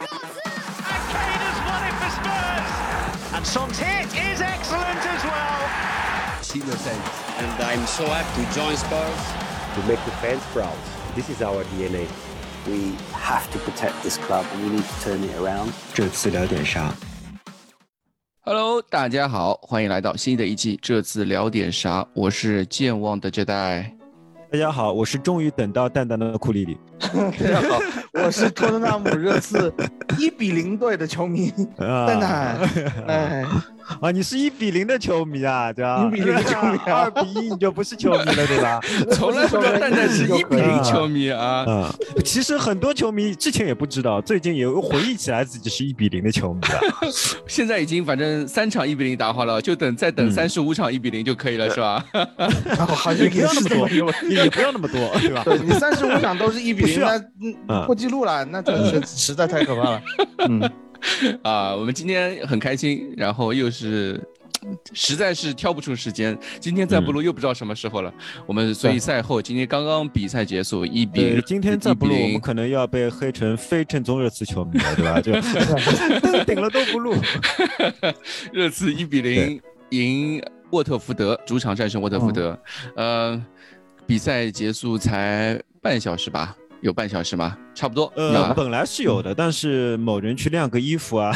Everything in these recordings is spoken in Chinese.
And Kane has won it for Spurs. And Son's hit is excellent as well. and I'm so happy to join Spurs. to make the fans proud. This is our DNA. We have to protect this club and we need to turn it around. 这次聊点啥？Hello，大家好，欢迎来到新的一期。这次聊点啥？我是健忘的这代。大家好，我是终于等到蛋蛋的库里里。大家好，我是托特纳姆热刺一比零队的球迷啊蛋蛋。哎，啊，你是一比零的球迷啊，对吧？一比零的 球迷啊二比一你就不是球迷了，对吧？从来不知道蛋蛋是一比零球迷啊。啊、其实很多球迷之前也不知道，最近也回忆起来自己是一比零的球迷了。现在已经反正三场一比零打好了，就等再等嗯三十五场一比零就可以了，是吧？好像也不要那么多，也不要那么多，对吧？对你三十五场都是一比零，那嗯嗯破纪录了，那真是实在太可怕了。嗯，啊，我们今天很开心，然后又是。实在是挑不出时间，今天再不录又不知道什么时候了。我们所以赛后今天刚刚比赛结束，一比对，今天再不录，1比0我们可能要被黑成非正宗热刺球迷了，对吧？就 登顶了都不录。热刺一比零赢沃特福德，主场战胜沃特福德。呃，比赛结束才半小时吧？有半小时吗？差不多。呃，啊本来是有的，但是某人去晾个衣服啊，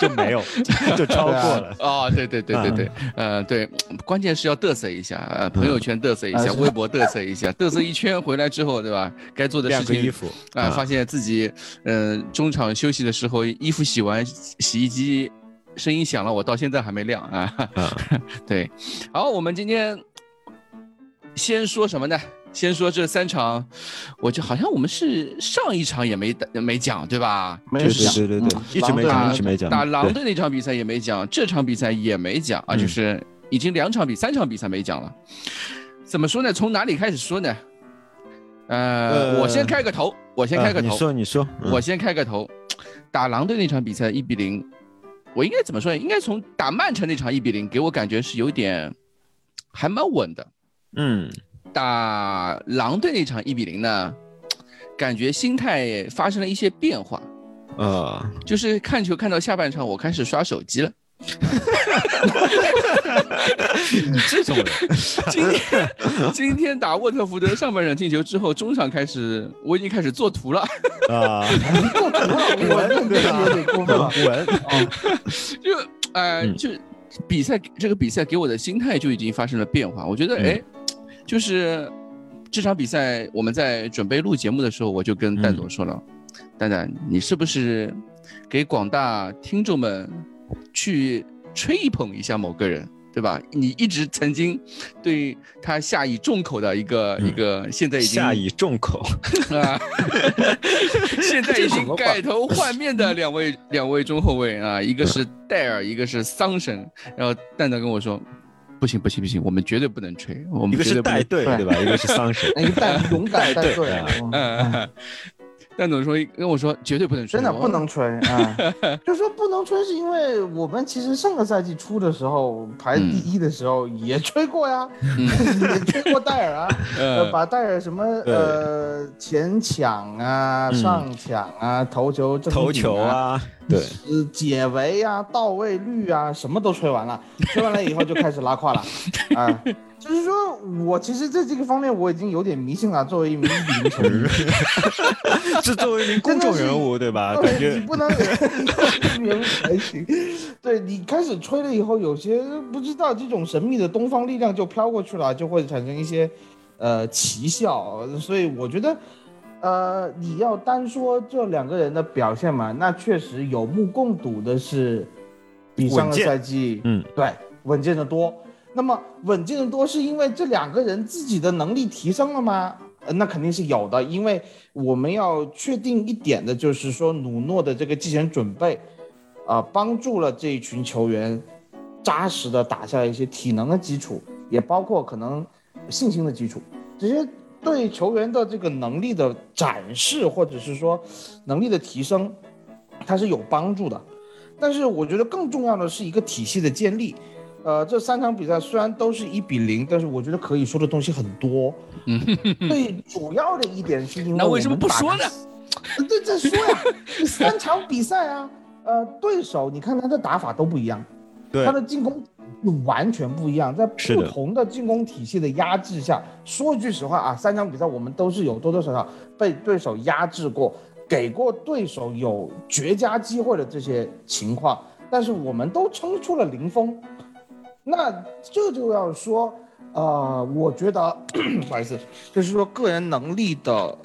就 就没有，就超过了。哦，对对对对对，呃，对，关键是要嘚瑟一下，呃，朋友圈嘚瑟一下，微博嘚瑟一下，嘚瑟一圈回来之后，对吧？该做的事情晾个衣服啊，发现自己，嗯、中场休息的时候，衣服洗完，洗衣机声音响了，我到现在还没晾啊。啊，对，好，我们今天先说什么呢？先说这三场，我就好像我们是上一场也没打没讲，对吧？对没有讲对对对对，一直没讲，打一直没讲。打狼队那场比赛也没讲，这场比赛也没讲啊，嗯就是已经两场比三场比赛没讲了。怎么说呢？从哪里开始说呢？呃，呃我先开个头，我先开个头你头，说你说，嗯我先开个头。打狼队那场比赛一比零，我应该怎么说呢？应该从打曼城那场一比零，给我感觉是有点还蛮稳的。嗯打狼队那场一比零呢，感觉心态发生了一些变化，呃，就是看球看到下半场，我开始刷手机了。你 这种人，今天今天打沃特福德上半场进球之后，中场开始我已经开始做图了，啊，我认真有点过分了。稳，就呃嗯。就比赛这个比赛给我的心态就已经发生了变化。我觉得嗯。哎，就是这场比赛我们在准备录节目的时候，我就跟蛋总说了，蛋蛋你是不是给广大听众们去吹捧一下某个人？对吧？你一直曾经对他下以重口的一个、一个，现在已经下以重口。啊，现在已经改头换面的两位 两位中后卫啊，一个是戴尔，一个是桑神。然后蛋蛋跟我说，不行不行不行，我们绝对不能吹，我一个是们绝对不能带队，对。吧？一个是桑神。一个带 勇敢带队啊，嗯，嗯蛋总说跟我说绝对不能吹，真的不能吹啊！就说不能吹，是因为我们其实上个赛季初的时候排第一的时候也吹过呀，也吹过戴尔啊，把戴尔什么呃前抢啊、嗯。上抢啊、头球正头顶球啊，对，呃，解围啊、到位率啊，什么都吹完了，吹完了以后就开始拉胯了，啊，就是说我其实在这个方面我已经有点迷信了，作为一名一比零球迷，是作为一名公众人物，对吧？感对，觉你不能人物才行，对你开始吹了以后，有些不知道这种神秘的东方力量就飘过去了，就会产生一些呃奇效，所以我觉得。呃，你要单说这两个人的表现嘛，那确实有目共睹的是，比上个赛季，嗯，对，稳健的多。那么稳健的多是因为这两个人自己的能力提升了吗？呃，那肯定是有的，因为我们要确定一点的就是说，努诺的这个季前准备，啊、帮助了这一群球员扎实的打下一些体能的基础，也包括可能信心的基础，这些对球员的这个能力的展示，或者是说能力的提升，它是有帮助的。但是我觉得更重要的是一个体系的建立。呃，这三场比赛虽然都是一比零，但是我觉得可以说的东西很多。嗯最主要的一点是因为那为什么我们打不说呢？对，再说呀，三场比赛啊，呃，对手你看他的打法都不一样，对他的进攻完全不一样，在不同的进攻体系的压制下，说句实话啊，三场比赛我们都是有多多少少被对手压制过，给过对手有绝佳机会的这些情况，但是我们都撑出了零封，那这就要说，呃，我觉得 不好意思，就是说个人能力的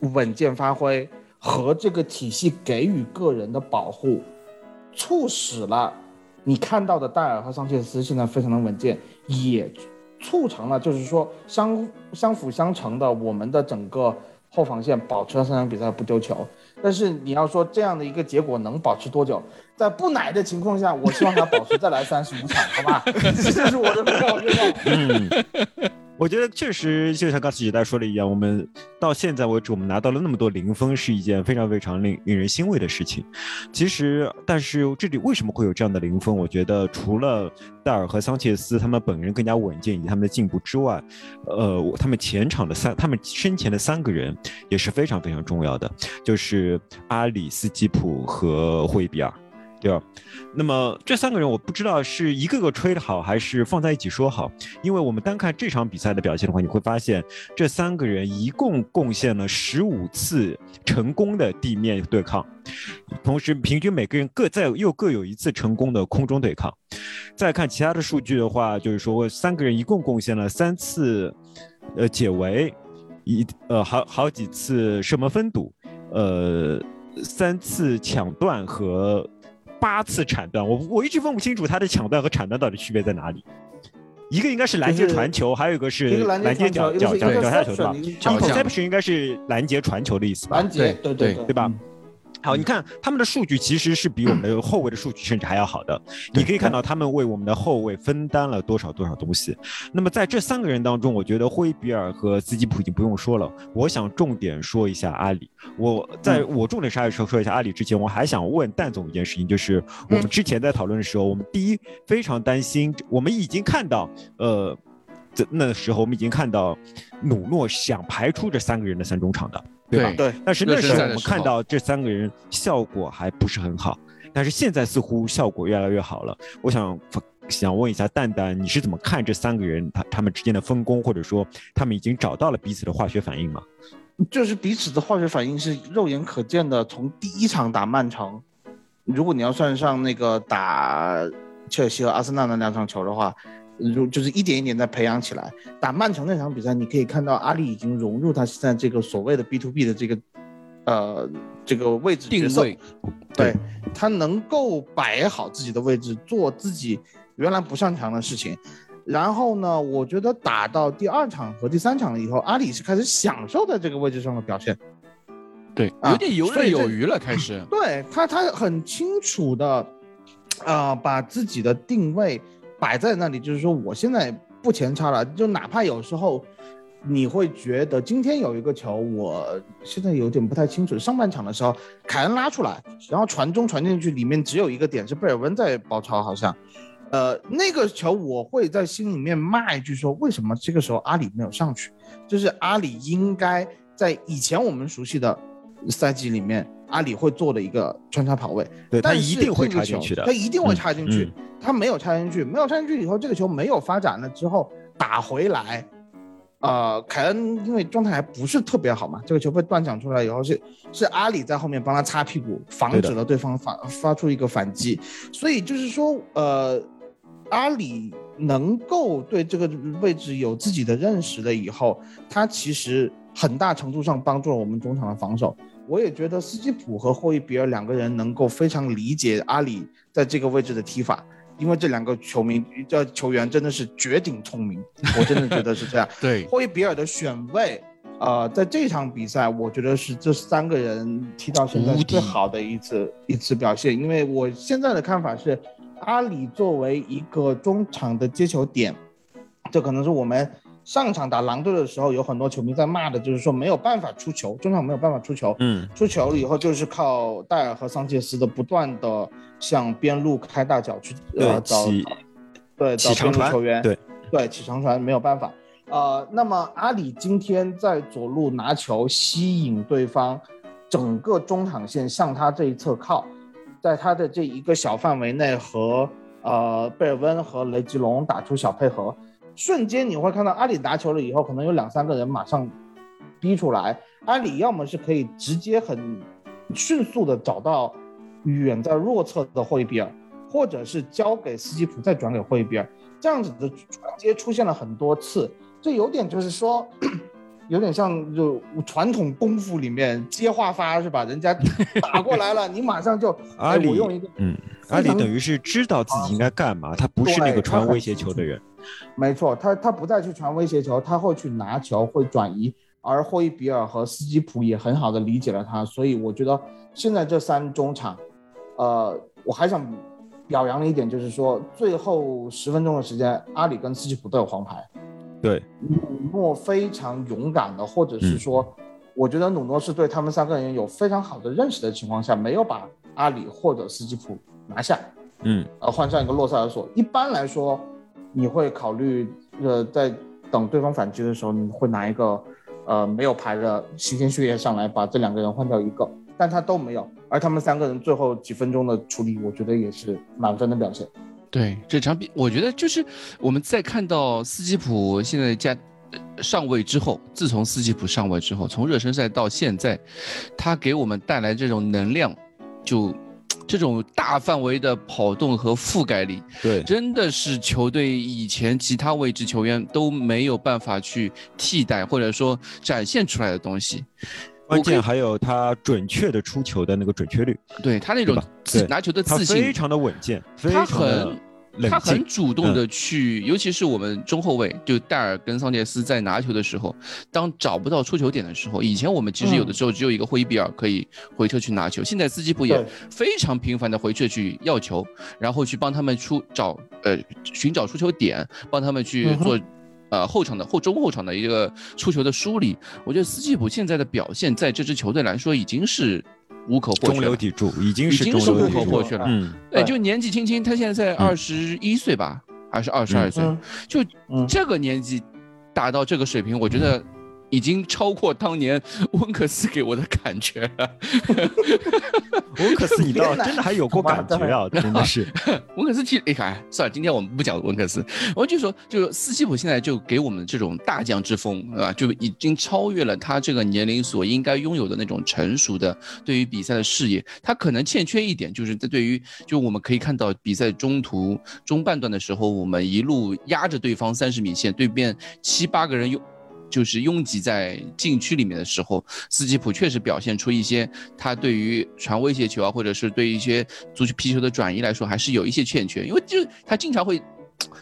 稳健发挥和这个体系给予个人的保护，促使了你看到的戴尔和桑切斯现在非常的稳健，也促成了就是说相相辅相成的我们的整个后防线保持了三场比赛不丢球。但是你要说这样的一个结果能保持多久？在不奶的情况下，我希望他保持再来三十五场，好吧？这就是我的目标愿望。嗯，我觉得确实就像刚才姐代说的一样，我们到现在为止，我们拿到了那么多零分，是一件非常非常令令人欣慰的事情。其实，但是这里为什么会有这样的零分？我觉得除了戴尔和桑切斯他们本人更加稳健以及他们的进步之外，呃，他们前场的三，他们身前的三个人也是非常非常重要的，就是阿里斯基普和霍伊比尔。对吧？那么这三个人，我不知道是一个个吹的好，还是放在一起说好。因为我们单看这场比赛的表现的话，你会发现这三个人一共贡献了十五次成功的地面对抗，同时平均每个人各在又各有一次成功的空中对抗。再看其他的数据的话，就是说三个人一共贡献了三次，呃解围，一呃好好几次射门分堵，呃三次抢断和。八次铲断，我我一直分不清楚他的抢断和铲断到底区别在哪里。一个应该是拦截传球，还有一个是拦截脚脚脚脚下球对吧？他们 interception 应该是拦截传球的意思吧？拦截，对对对吧？好，你看他们的数据其实是比我们的后卫的数据甚至还要好的。你可以看到他们为我们的后卫分担了多少多少东西。那么在这三个人当中，我觉得霍伊比尔和斯基普已经不用说了。我想重点说一下阿里。我在我重点说说一下阿里之前，我还想问蛋总一件事情，就是我们之前在讨论的时候，我们第一非常担心，我们已经看到，呃，那时候我们已经看到努诺想排出这三个人的三中场的。对吧？对。但是那时候我们看到这三个人效果还不是很好，但是现在似乎效果越来越好了。我想想问一下蛋蛋，你是怎么看这三个人他他们之间的分工，或者说他们已经找到了彼此的化学反应吗？就是彼此的化学反应是肉眼可见的。从第一场打曼城，如果你要算上那个打切尔西和阿森纳那两场球的话。如就是一点一点在培养起来，打曼城那场比赛，你可以看到阿里已经融入他现在这个所谓的 B to B 的这个，呃，这个位置定位，对他能够摆好自己的位置，做自己原来不擅长的事情。然后呢，我觉得打到第二场和第三场了以后，阿里是开始享受在这个位置上的表现，对，有点游刃有余了，开始。对他，他很清楚的，啊，把自己的定位。摆在那里，就是说我现在不前插了，就哪怕有时候你会觉得今天有一个球，我现在有点不太清楚。上半场的时候，凯恩拉出来，然后传中传进去，里面只有一个点是贝尔温在包抄，好像，呃，那个球我会在心里面骂一句说，为什么这个时候阿里没有上去？就是阿里应该在以前我们熟悉的赛季里面。阿里会做的一个穿插跑位，对他一定会插进去的，他一定会插进去。他没有插进去，没有插进去以后，这个球没有发展了之后打回来，呃，凯恩因为状态还不是特别好嘛，这个球被断抢出来以后是是阿里在后面帮他擦屁股，防止了对方发发出一个反击。所以就是说，呃，阿里能够对这个位置有自己的认识了以后，他其实很大程度上帮助了我们中场的防守。我也觉得斯基普和霍伊比尔两个人能够非常理解阿里在这个位置的踢法，因为这两个球迷叫球员真的是绝顶聪明，我真的觉得是这样。对，霍伊比尔的选位，呃，在这场比赛，我觉得是这三个人踢到现在最好的一次一次表现。因为我现在的看法是，阿里作为一个中场的接球点，这可能是我们。上场打狼队的时候，有很多球迷在骂的，就是说没有办法出球，中场没有办法出球。嗯，出球了以后，就是靠戴尔和桑切斯的不断的向边路开大脚去呃找对找边路球员，对对起长传没有办法。呃，那么阿里今天在左路拿球吸引对方，整个中场线向他这一侧靠，在他的这一个小范围内和呃贝尔温和雷吉隆打出小配合，瞬间你会看到阿里拿球了以后，可能有两三个人马上逼出来，阿里要么是可以直接很迅速的找到远在弱侧的霍伊比尔，或者是交给斯基普再转给霍伊比尔，这样子的传接出现了很多次，这有点就是说。有点像就传统功夫里面接话发是吧？人家 打过来了，你马上就阿里我用一个嗯，阿里等于是知道自己应该干嘛，他不是那个传威胁球的人。没错，他他不再去传威胁球，他会去拿球，会转移。而霍伊比尔和斯基普也很好的理解了他，所以我觉得现在这三中场，呃，我还想表扬的一点就是说，最后十分钟的时间，阿里跟斯基普都有黄牌。对，努诺非常勇敢的，或者是说，我觉得努诺是对他们三个人有非常好的认识的情况下，没有把阿里或者斯基普拿下，嗯，呃，换上一个洛塞尔索。一般来说，你会考虑，呃，在等对方反击的时候，你会拿一个，呃，没有牌的新鲜血液上来把这两个人换掉一个，但他都没有，而他们三个人最后几分钟的处理，我觉得也是满分的表现。对这场比，我觉得就是我们在看到斯基普现在加上位之后，自从斯基普上位之后，从热身赛到现在，他给我们带来这种能量，就这种大范围的跑动和覆盖力，对，真的是球队以前其他位置球员都没有办法去替代或者说展现出来的东西。关键还有他准确的出球的那个准确率，对他那种拿球的自信，非常的稳健，他很他很主动的去，尤其是我们中后卫就戴尔跟桑切斯在拿球的时候，当找不到出球点的时候，以前我们其实有的时候只有一个霍伊比尔可以回撤去拿球，现在斯基普也非常频繁的回撤去要球，然后去帮他们出找呃寻找出球点，帮他们去做。呃，后场的后中后场的一个出球的梳理，我觉得斯基普现在的表现，在这支球队来说已经是无可或缺，中流砥柱，已经是已经是无可或缺了。嗯，哎，就年纪轻轻，他现在才二十一岁吧，还是二十二岁？就这个年纪达到这个水平，我觉得。已经超过当年温克斯给我的感觉了。温克斯，你倒真的还有过感觉啊！真的是。温克斯，其实哎呀，算了，今天我们不讲温克斯。我就说，就斯基普现在就给我们这种大将之风，啊？就已经超越了他这个年龄所应该拥有的那种成熟的对于比赛的视野。他可能欠缺一点，就是在对于，就我们可以看到比赛中途中半段的时候，我们一路压着对方三十米线，对面七八个人用。就是拥挤在禁区里面的时候，斯基普确实表现出一些他对于传威胁球啊，或者是对一些足球皮球的转移来说，还是有一些欠缺。因为就他经常会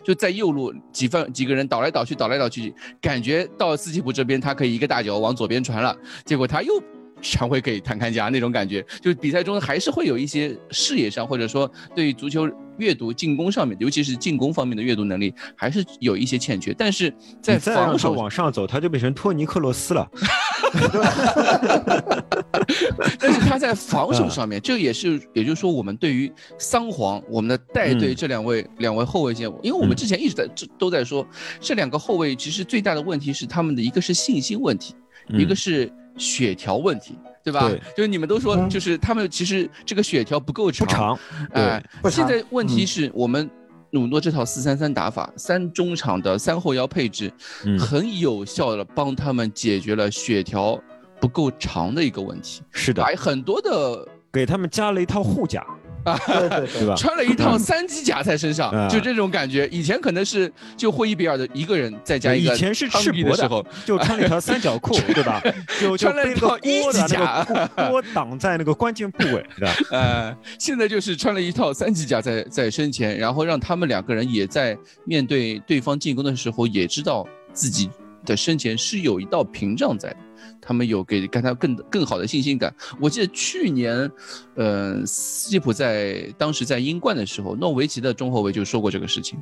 就在右路几分几个人倒来倒去，倒来倒去，感觉到斯基普这边他可以一个大脚往左边传了，结果他又传回给坦坎加那种感觉。就比赛中还是会有一些视野上，或者说对于足球。阅读进攻上面，尤其是进攻方面的阅读能力，还是有一些欠缺。但是在防守往上走，他就变成托尼克罗斯了。但是他在防守上面，这也是，也就是说，我们对于桑黄，我们的带队这两位两位后卫线，因为我们之前一直在这都在说，这两个后卫其实最大的问题是他们的一个是信心问题，一个是血条问题。对吧？就是你们都说，就是他们其实这个血条不够长，不长。哎，现在问题是我们努诺这套四三三打法，三中场的三后腰配置，很有效的帮他们解决了血条不够长的一个问题。是的，把很多的给他们加了一套护甲。啊，对对对，穿了一套三机甲在身上，就这种感觉。以前可能是就霍伊比尔的一个人再加一个，以前是赤膊的时候，就穿了一条三角裤，对吧？就穿了一套一级甲，锅挡在那个关键部位，对吧？呃，现在就是穿了一套三级甲在在身前，然后让他们两个人也在面对对方进攻的时候，也知道自己的身前是有一道屏障在的。他们有给给他更更好的信心感。我记得去年，呃，斯基普在当时在英冠的时候，诺维奇的中后卫就说过这个事情，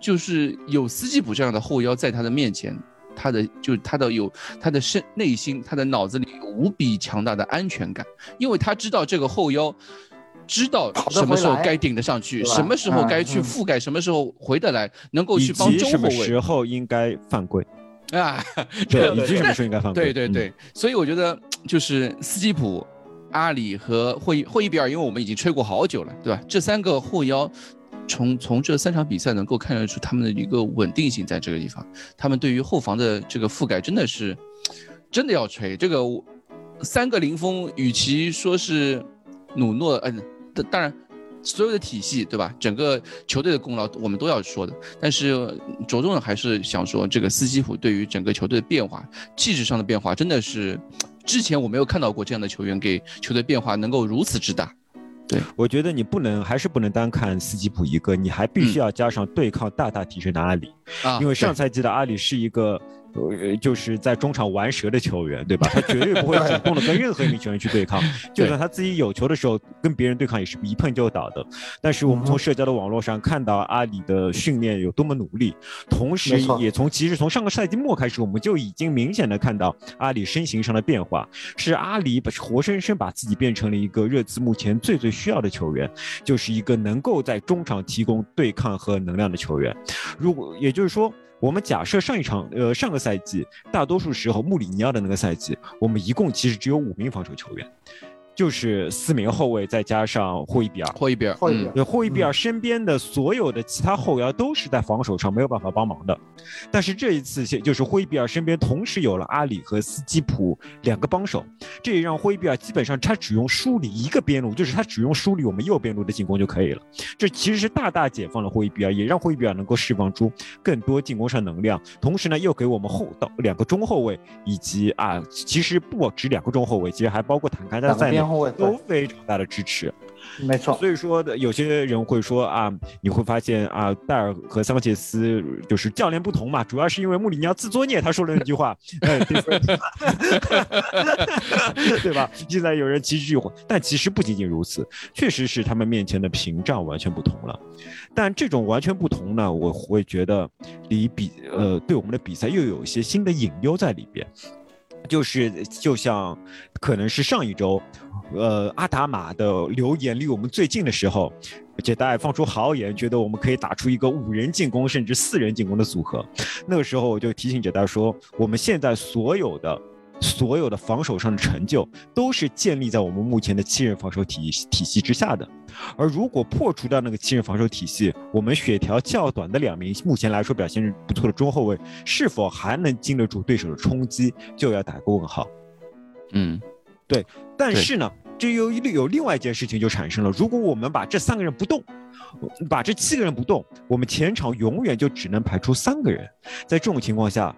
就是有斯基普这样的后腰在他的面前，他的就他的有他的身内心，他的脑子里有无比强大的安全感，因为他知道这个后腰知道什么时候该顶得上去，什么时候该去覆盖，什么时候回得来，能够去帮中后卫，什么时候应该犯规。啊，对，你这什么时候应该犯规？对对对，所以我觉得就是斯基普、阿里和霍伊霍伊比尔，因为我们已经吹过好久了，对吧？这三个后腰，从从这三场比赛能够看得出他们的一个稳定性在这个地方，他们对于后防的这个覆盖真的是真的要吹。这个三个零封，与其说是努诺，嗯，当然。所有的体系，对吧？整个球队的功劳我们都要说的，但是着重的还是想说，这个斯基普对于整个球队的变化、气质上的变化，真的是之前我没有看到过这样的球员给球队变化能够如此之大。对我觉得你不能，还是不能单看斯基普一个，你还必须要加上对抗大大提升的阿里，因为上赛季的阿里是一个。呃，就是在中场玩蛇的球员，对吧？他绝对不会主动的跟任何一名球员去对抗，就算他自己有球的时候，跟别人对抗也是一碰就倒的。但是我们从社交的网络上看到阿里的训练有多么努力，同时也从其实从上个赛季末开始，我们就已经明显的看到阿里身形上的变化，是阿里把活生生把自己变成了一个热刺目前最最需要的球员，就是一个能够在中场提供对抗和能量的球员。如果也就是说。我们假设上一场，呃，上个赛季大多数时候穆里尼奥的那个赛季，我们一共其实只有五名防守球员。就是四名后卫，再加上霍伊比尔。霍伊比尔，霍伊比尔，对，霍伊比尔身边的所有的其他后腰都是在防守上没有办法帮忙的。但是这一次，就是霍伊比尔身边同时有了阿里和斯基普两个帮手，这也让霍伊比尔基本上他只用梳理一个边路，就是他只用梳理我们右边路的进攻就可以了。这其实是大大解放了霍伊比尔，也让霍伊比尔能够释放出更多进攻上能量。同时呢，又给我们后到两个中后卫以及啊，其实不止两个中后卫，其实还包括坦卡加在内。都非常大的支持，没错。所以说的有些人会说啊，你会发现啊，戴尔和桑切斯就是教练不同嘛，主要是因为穆里尼奥自作孽，他说了那句话，对吧？现在有人提这句话，但其实不仅仅如此，确实是他们面前的屏障完全不同了。但这种完全不同呢，我会觉得离比呃对我们的比赛又有一些新的隐忧在里边。就是就像，可能是上一周，呃，阿达玛的留言离我们最近的时候，杰代放出豪言，觉得我们可以打出一个五人进攻甚至四人进攻的组合。那个时候我就提醒杰代说，我们现在所有的。所有的防守上的成就都是建立在我们目前的七人防守体系体系之下的，而如果破除掉那个七人防守体系，我们血条较短的两名目前来说表现不错的中后卫，是否还能经得住对手的冲击，就要打个问号。嗯，对。但是呢，这又一有另外一件事情就产生了：如果我们把这三个人不动，把这七个人不动，我们前场永远就只能排出三个人。在这种情况下。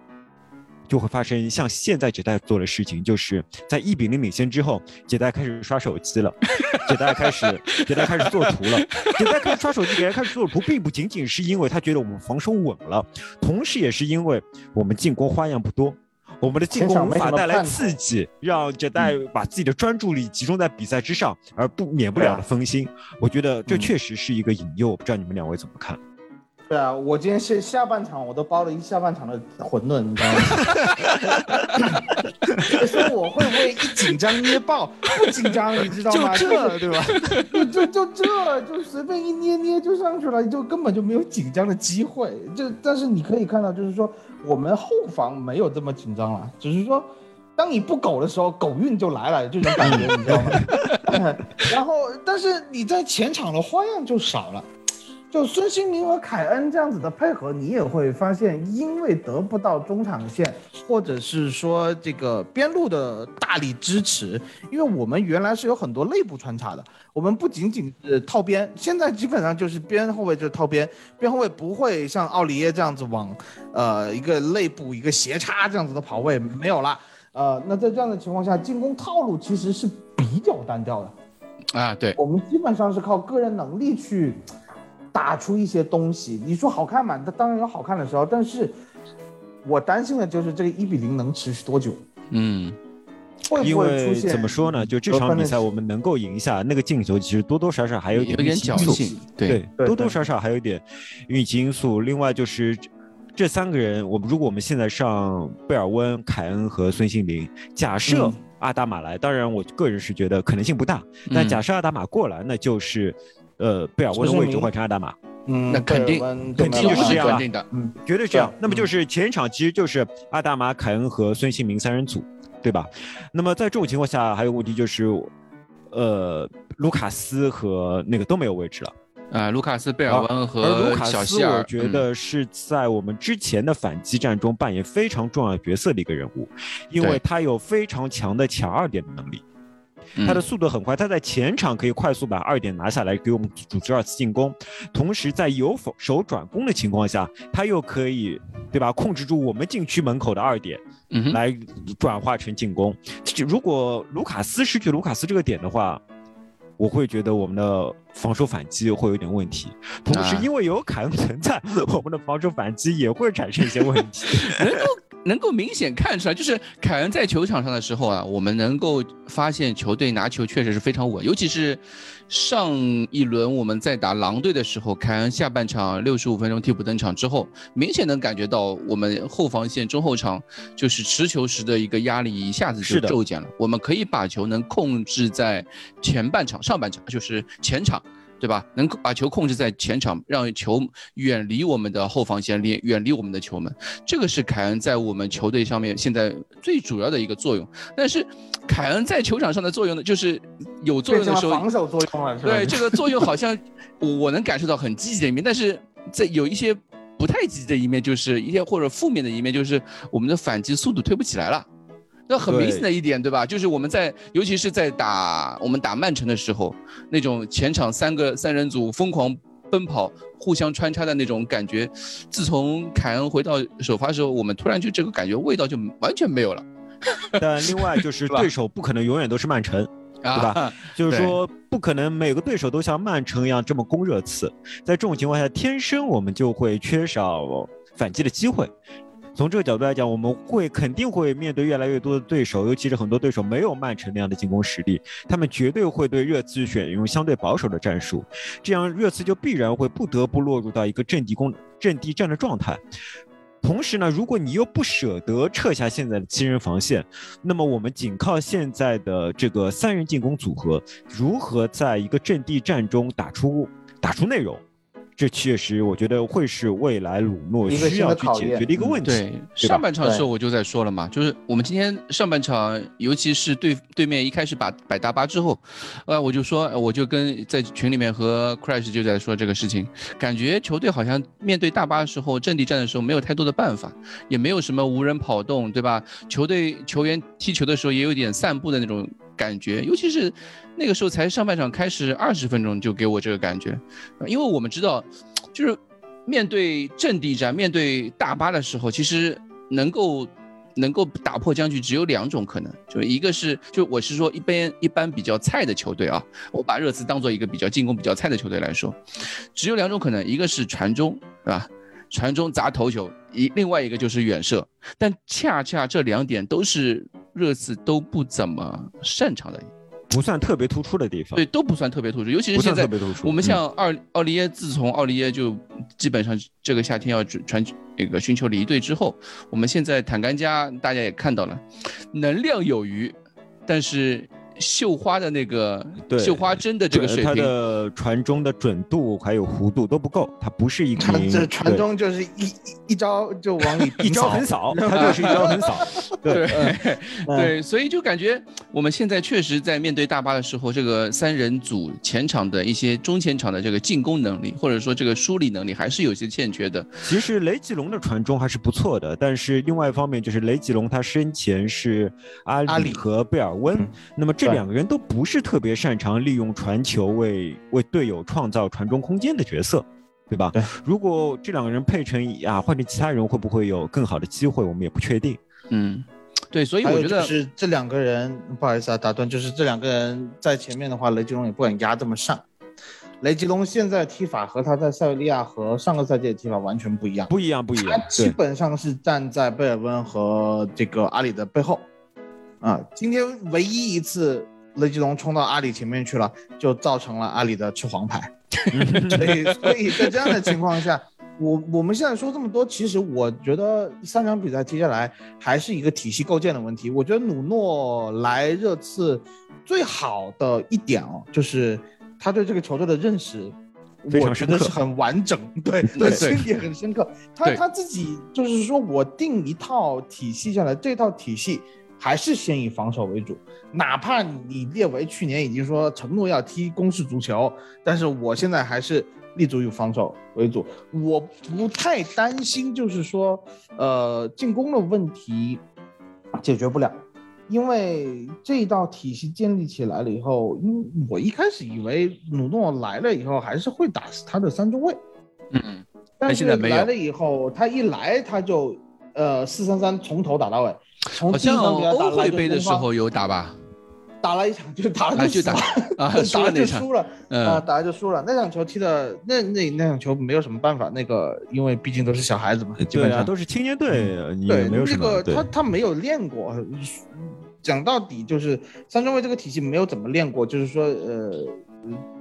就会发生像现在杰代做的事情，就是在一比零领先之后，杰代开始刷手机了，杰代开始杰代开始做图了，杰代开始刷手机，杰代开始做图，并不仅仅是因为他觉得我们防守稳了，同时也是因为我们进攻花样不多，我们的进攻无法带来刺激，让杰代把自己的专注力集中在比赛之上，而不免不了的分心。我觉得这确实是一个引诱，我不知道你们两位怎么看。对啊，我今天是下半场我都包了一下半场的馄饨，你知道吗？说我会不会一紧张捏爆？不紧张，你知道吗？就这，对吧？就就这就随便一捏捏就上去了，就根本就没有紧张的机会。就但是你可以看到，就是说我们后防没有这么紧张了，只是说当你不苟的时候，狗运就来了，这种感觉，你知道吗？然后，但是你在前场的花样就少了。就孙兴民和凯恩这样子的配合，你也会发现，因为得不到中场线，或者是说这个边路的大力支持，因为我们原来是有很多内部穿插的，我们不仅仅是套边，现在基本上就是边后卫就是套边，边后卫不会像奥里耶这样子往，呃，一个内部一个斜插这样子的跑位没有了，呃，那在这样的情况下，进攻套路其实是比较单调的，啊，对，我们基本上是靠个人能力去。打出一些东西，你说好看嘛？它当然有好看的时候，但是我担心的就是这个一比零能持续多久？嗯，会不会出现？怎么说呢？就这场比赛我们能够赢下那个进球，其实多多少少还有一点侥幸，对，多多少少还有一点运气因素。另外就是这三个人，我们如果我们现在上贝尔温、凯恩和孙兴民，假设阿达马来，当然我个人是觉得可能性不大，但假设阿达马过来，那就是。呃，贝尔温的位置换成阿达玛，嗯，那肯定肯定就是这样的，嗯，绝对这样。那么就是前场其实就是阿达玛、凯恩和孙兴民三人组，对吧？那么在这种情况下，还有问题就是，呃，卢卡斯和那个都没有位置了。啊，卢卡斯、贝尔温和小希尔，我觉得是在我们之前的反击战中扮演非常重要角色的一个人物，因为他有非常强的抢二点的能力。他的速度很快，他在前场可以快速把二点拿下来，给我们组织二次进攻。同时，在有否手转攻的情况下，他又可以，对吧？控制住我们禁区门口的二点，来转化成进攻。如果卢卡斯失去卢卡斯这个点的话，我会觉得我们的防守反击会有点问题。同时，因为有凯恩存在，我们的防守反击也会产生一些问题。能够明显看出来，就是凯恩在球场上的时候啊，我们能够发现球队拿球确实是非常稳。尤其是上一轮我们在打狼队的时候，凯恩下半场六十五分钟替补登场之后，明显能感觉到我们后防线中后场就是持球时的一个压力一下子就骤减了。我们可以把球能控制在前半场、上半场，就是前场。对吧？能把球控制在前场，让球远离我们的后防线，离远离我们的球门，这个是凯恩在我们球队上面现在最主要的一个作用。但是，凯恩在球场上的作用呢，就是有作用的时候，防守作用了？对，这个作用好像我能感受到很积极的一面，但是在有一些不太积极的一面，就是一些或者负面的一面，就是我们的反击速度推不起来了。那很明显的一点，对吧？就是我们在，尤其是在打我们打曼城的时候，那种前场三个三人组疯狂奔跑、互相穿插的那种感觉，自从凯恩回到首发时候，我们突然就这个感觉味道就完全没有了。但另外就 是对手不可能永远都是曼城，对吧？就是说不可能每个对手都像曼城一样这么攻热刺，在这种情况下，天生我们就会缺少反击的机会。从这个角度来讲，我们会肯定会面对越来越多的对手，尤其是很多对手没有曼城那样的进攻实力，他们绝对会对热刺选用相对保守的战术，这样热刺就必然会不得不落入到一个阵地攻、阵地战的状态。同时呢，如果你又不舍得撤下现在的七人防线，那么我们仅靠现在的这个三人进攻组合，如何在一个阵地战中打出打出内容？这确实，我觉得会是未来鲁诺需要去解决的一个问题。对，上半场的时候我就在说了嘛，就是我们今天上半场，尤其是对对面一开始把摆大巴之后，呃，我就说，我就跟在群里面和 Crash 就在说这个事情，感觉球队好像面对大巴的时候，阵地战的时候没有太多的办法，也没有什么无人跑动，对吧？球队球员踢球的时候也有点散步的那种。感觉，尤其是那个时候才上半场开始二十分钟，就给我这个感觉，因为我们知道，就是面对阵地战、面对大巴的时候，其实能够能够打破僵局只有两种可能，就一个是，就我是说一般一般比较菜的球队啊，我把热刺当做一个比较进攻比较菜的球队来说，只有两种可能，一个是传中，对吧？传中砸头球，一另外一个就是远射，但恰恰这两点都是。热刺都不怎么擅长的，不算特别突出的地方。对，都不算特别突出，尤其是现在我们像奥奥利耶，自从奥利耶就基本上这个夏天要传那个寻求离队之后，我们现在坦甘加大家也看到了，能量有余，但是。绣花的那个绣花针的这个水平，它的传中的准度还有弧度都不够，它不是一个这传中就是一一招就往里 一招横扫，它就是一招横扫。对。对，所以就感觉我们现在确实在面对大巴的时候，这个三人组前场的一些中前场的这个进攻能力，或者说这个梳理能力还是有些欠缺的。其实雷吉隆的传中还是不错的，但是另外一方面就是雷吉隆他身前是阿里和贝尔温，那么这。两个人都不是特别擅长利用传球为为队友创造传中空间的角色，对吧？对。如果这两个人配成啊，换成其他人会不会有更好的机会？我们也不确定。嗯，对。所以我觉得是这两个人，不好意思啊，打断，就是这两个人在前面的话，雷吉隆也不敢压这么上。雷吉隆现在踢法和他在塞维利亚和上个赛季的踢法完全不一样，不一样，不一样。他基本上是站在贝尔温和这个阿里的背后。啊，今天唯一一次雷吉隆冲到阿里前面去了，就造成了阿里的吃黄牌。所以，所以在这样的情况下，我我们现在说这么多，其实我觉得三场比赛接下来还是一个体系构建的问题。我觉得努诺来热刺最好的一点哦，就是他对这个球队的认识，我觉得是很完整，对对，心也很深刻。他他自己就是说我定一套体系下来，这套体系。还是先以防守为主。哪怕你列维去年已经说承诺要踢攻势足球，但是我现在还是立足于防守为主。我不太担心，就是说，呃，进攻的问题解决不了。因为这一道体系建立起来了以后，因为我一开始以为努诺来了以后还是会打他的三中卫，嗯，但是来了以后，他一来他就呃四三三从头打到尾，从好像欧会杯的时候有打吧，打了一场就打了就打啊，打了就输了，啊，打了就输了。那场球踢的那那那场球没有什么办法，那个因为毕竟都是小孩子嘛，基本上都是青年队，对，没有什么。他他没有练过。讲到底就是三中卫这个体系没有怎么练过，就是说呃，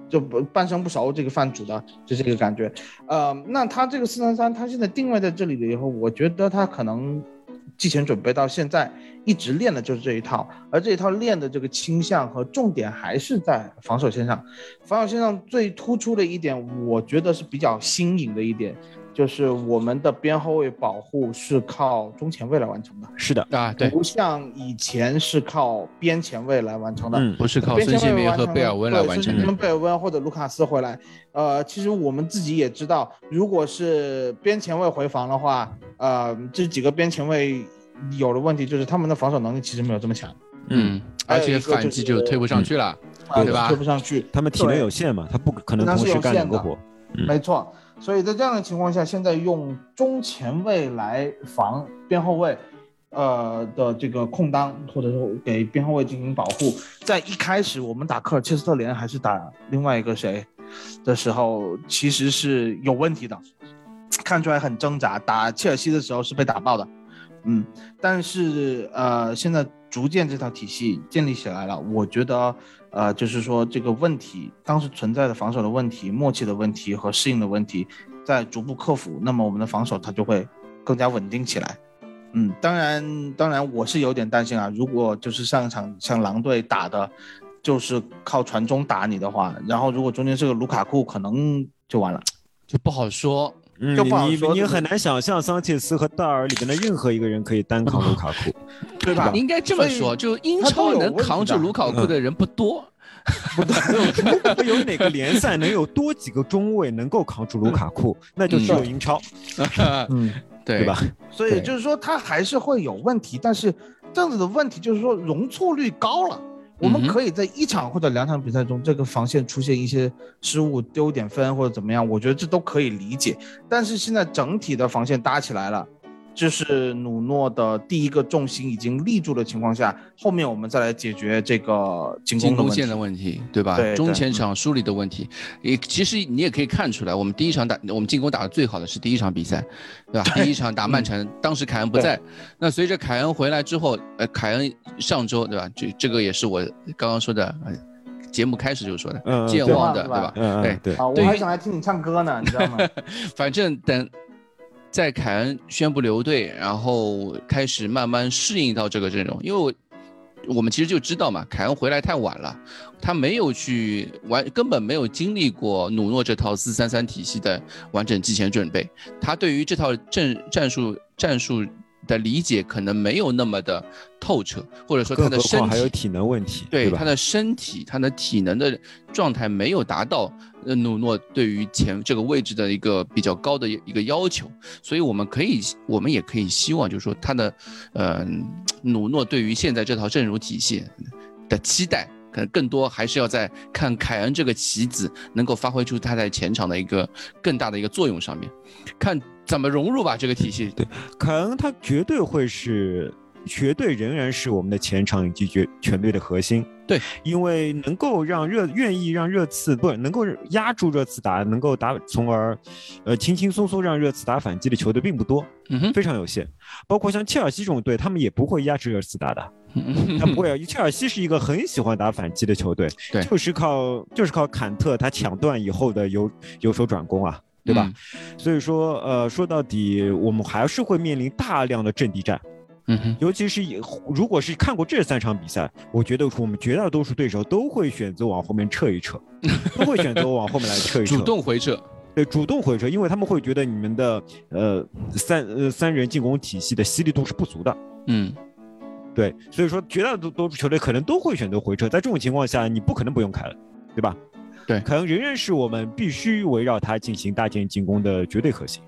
就不半生不熟这个饭煮的，就这个感觉。呃，那他这个四三三，他现在定位在这里了以后，我觉得他可能季前准备到现在一直练的就是这一套，而这一套练的这个倾向和重点还是在防守线上。防守线上最突出的一点，我觉得是比较新颖的一点。就是我们的边后卫保护是靠中前卫来完成的，是的啊，对，不像以前是靠边前卫来完成的，不是靠孙兴民和贝尔温来完成的，贝尔温或者卢卡斯回来。呃，其实我们自己也知道，如果是边前卫回防的话，呃，这几个边前卫有了问题，就是他们的防守能力其实没有这么强，嗯，而且反击就推不上去了，对吧？推不上去，他们体能有限嘛，他不可能同时干两个活，没错。所以在这样的情况下，现在用中前卫来防边后卫，呃的这个空当，或者说给边后卫进行保护，在一开始我们打科尔切斯特联还是打另外一个谁的时候，其实是有问题的，看出来很挣扎。打切尔西的时候是被打爆的，嗯，但是呃现在逐渐这套体系建立起来了，我觉得。呃，就是说这个问题，当时存在的防守的问题、默契的问题和适应的问题，在逐步克服，那么我们的防守它就会更加稳定起来。嗯，当然，当然我是有点担心啊，如果就是上一场像狼队打的，就是靠传中打你的话，然后如果中间是个卢卡库，可能就完了，就不好说。嗯，你你很难想象桑切斯和戴尔里边的任何一个人可以单扛卢卡库，对吧？应该这么说，就英超能扛住卢卡库的人不多，不多。有哪个联赛能有多几个中卫能够扛住卢卡库？那就只有英超。嗯，对吧？所以就是说他还是会有问题，但是这样子的问题就是说容错率高了。我们可以在一场或者两场比赛中，这个防线出现一些失误，丢点分或者怎么样，我觉得这都可以理解。但是现在整体的防线搭起来了。就是努诺的第一个重心已经立住的情况下，后面我们再来解决这个进攻线的问题，对吧？对中前场梳理的问题，也其实你也可以看出来，我们第一场打我们进攻打的最好的是第一场比赛，对吧？第一场打曼城，当时凯恩不在，那随着凯恩回来之后，呃，凯恩上周对吧？这这个也是我刚刚说的，节目开始就说的，健忘的，对吧？对对。啊，我还想来听你唱歌呢，你知道吗？反正等。在凯恩宣布留队，然后开始慢慢适应到这个阵容，因为我我们其实就知道嘛，凯恩回来太晚了，他没有去完，根本没有经历过努诺这套四三三体系的完整季前准备，他对于这套阵战术战术。的理解可能没有那么的透彻，或者说他的身体还有体能问题，对他的身体，他的体能的状态没有达到呃努诺对于前这个位置的一个比较高的一个要求，所以我们可以，我们也可以希望，就是说他的呃努诺对于现在这套阵容体系的期待，可能更多还是要在看凯恩这个棋子能够发挥出他在前场的一个更大的一个作用上面，看。怎么融入吧这个体系？对，凯恩他绝对会是，绝对仍然是我们的前场以及绝全队的核心。对，因为能够让热愿意让热刺不能够压住热刺打，能够打，从而呃轻轻松松让热刺打反击的球队并不多，非常有限。包括像切尔西这种队，他们也不会压制热刺打的，他不会啊。切尔西是一个很喜欢打反击的球队，对，就是靠就是靠坎特他抢断以后的由由守转攻啊。对吧？所以说，呃，说到底，我们还是会面临大量的阵地战。嗯哼，尤其是如果是看过这三场比赛，我觉得我们绝大多数对手都会选择往后面撤一撤，都会选择往后面来撤一撤，主动回撤。对，主动回撤，因为他们会觉得你们的呃三呃三人进攻体系的犀利度是不足的。嗯。对，所以说绝大多数球队可能都会选择回撤。在这种情况下，你不可能不用凯恩，对吧？对，凯恩仍然是我们必须围绕他进行搭建进攻的绝对核心。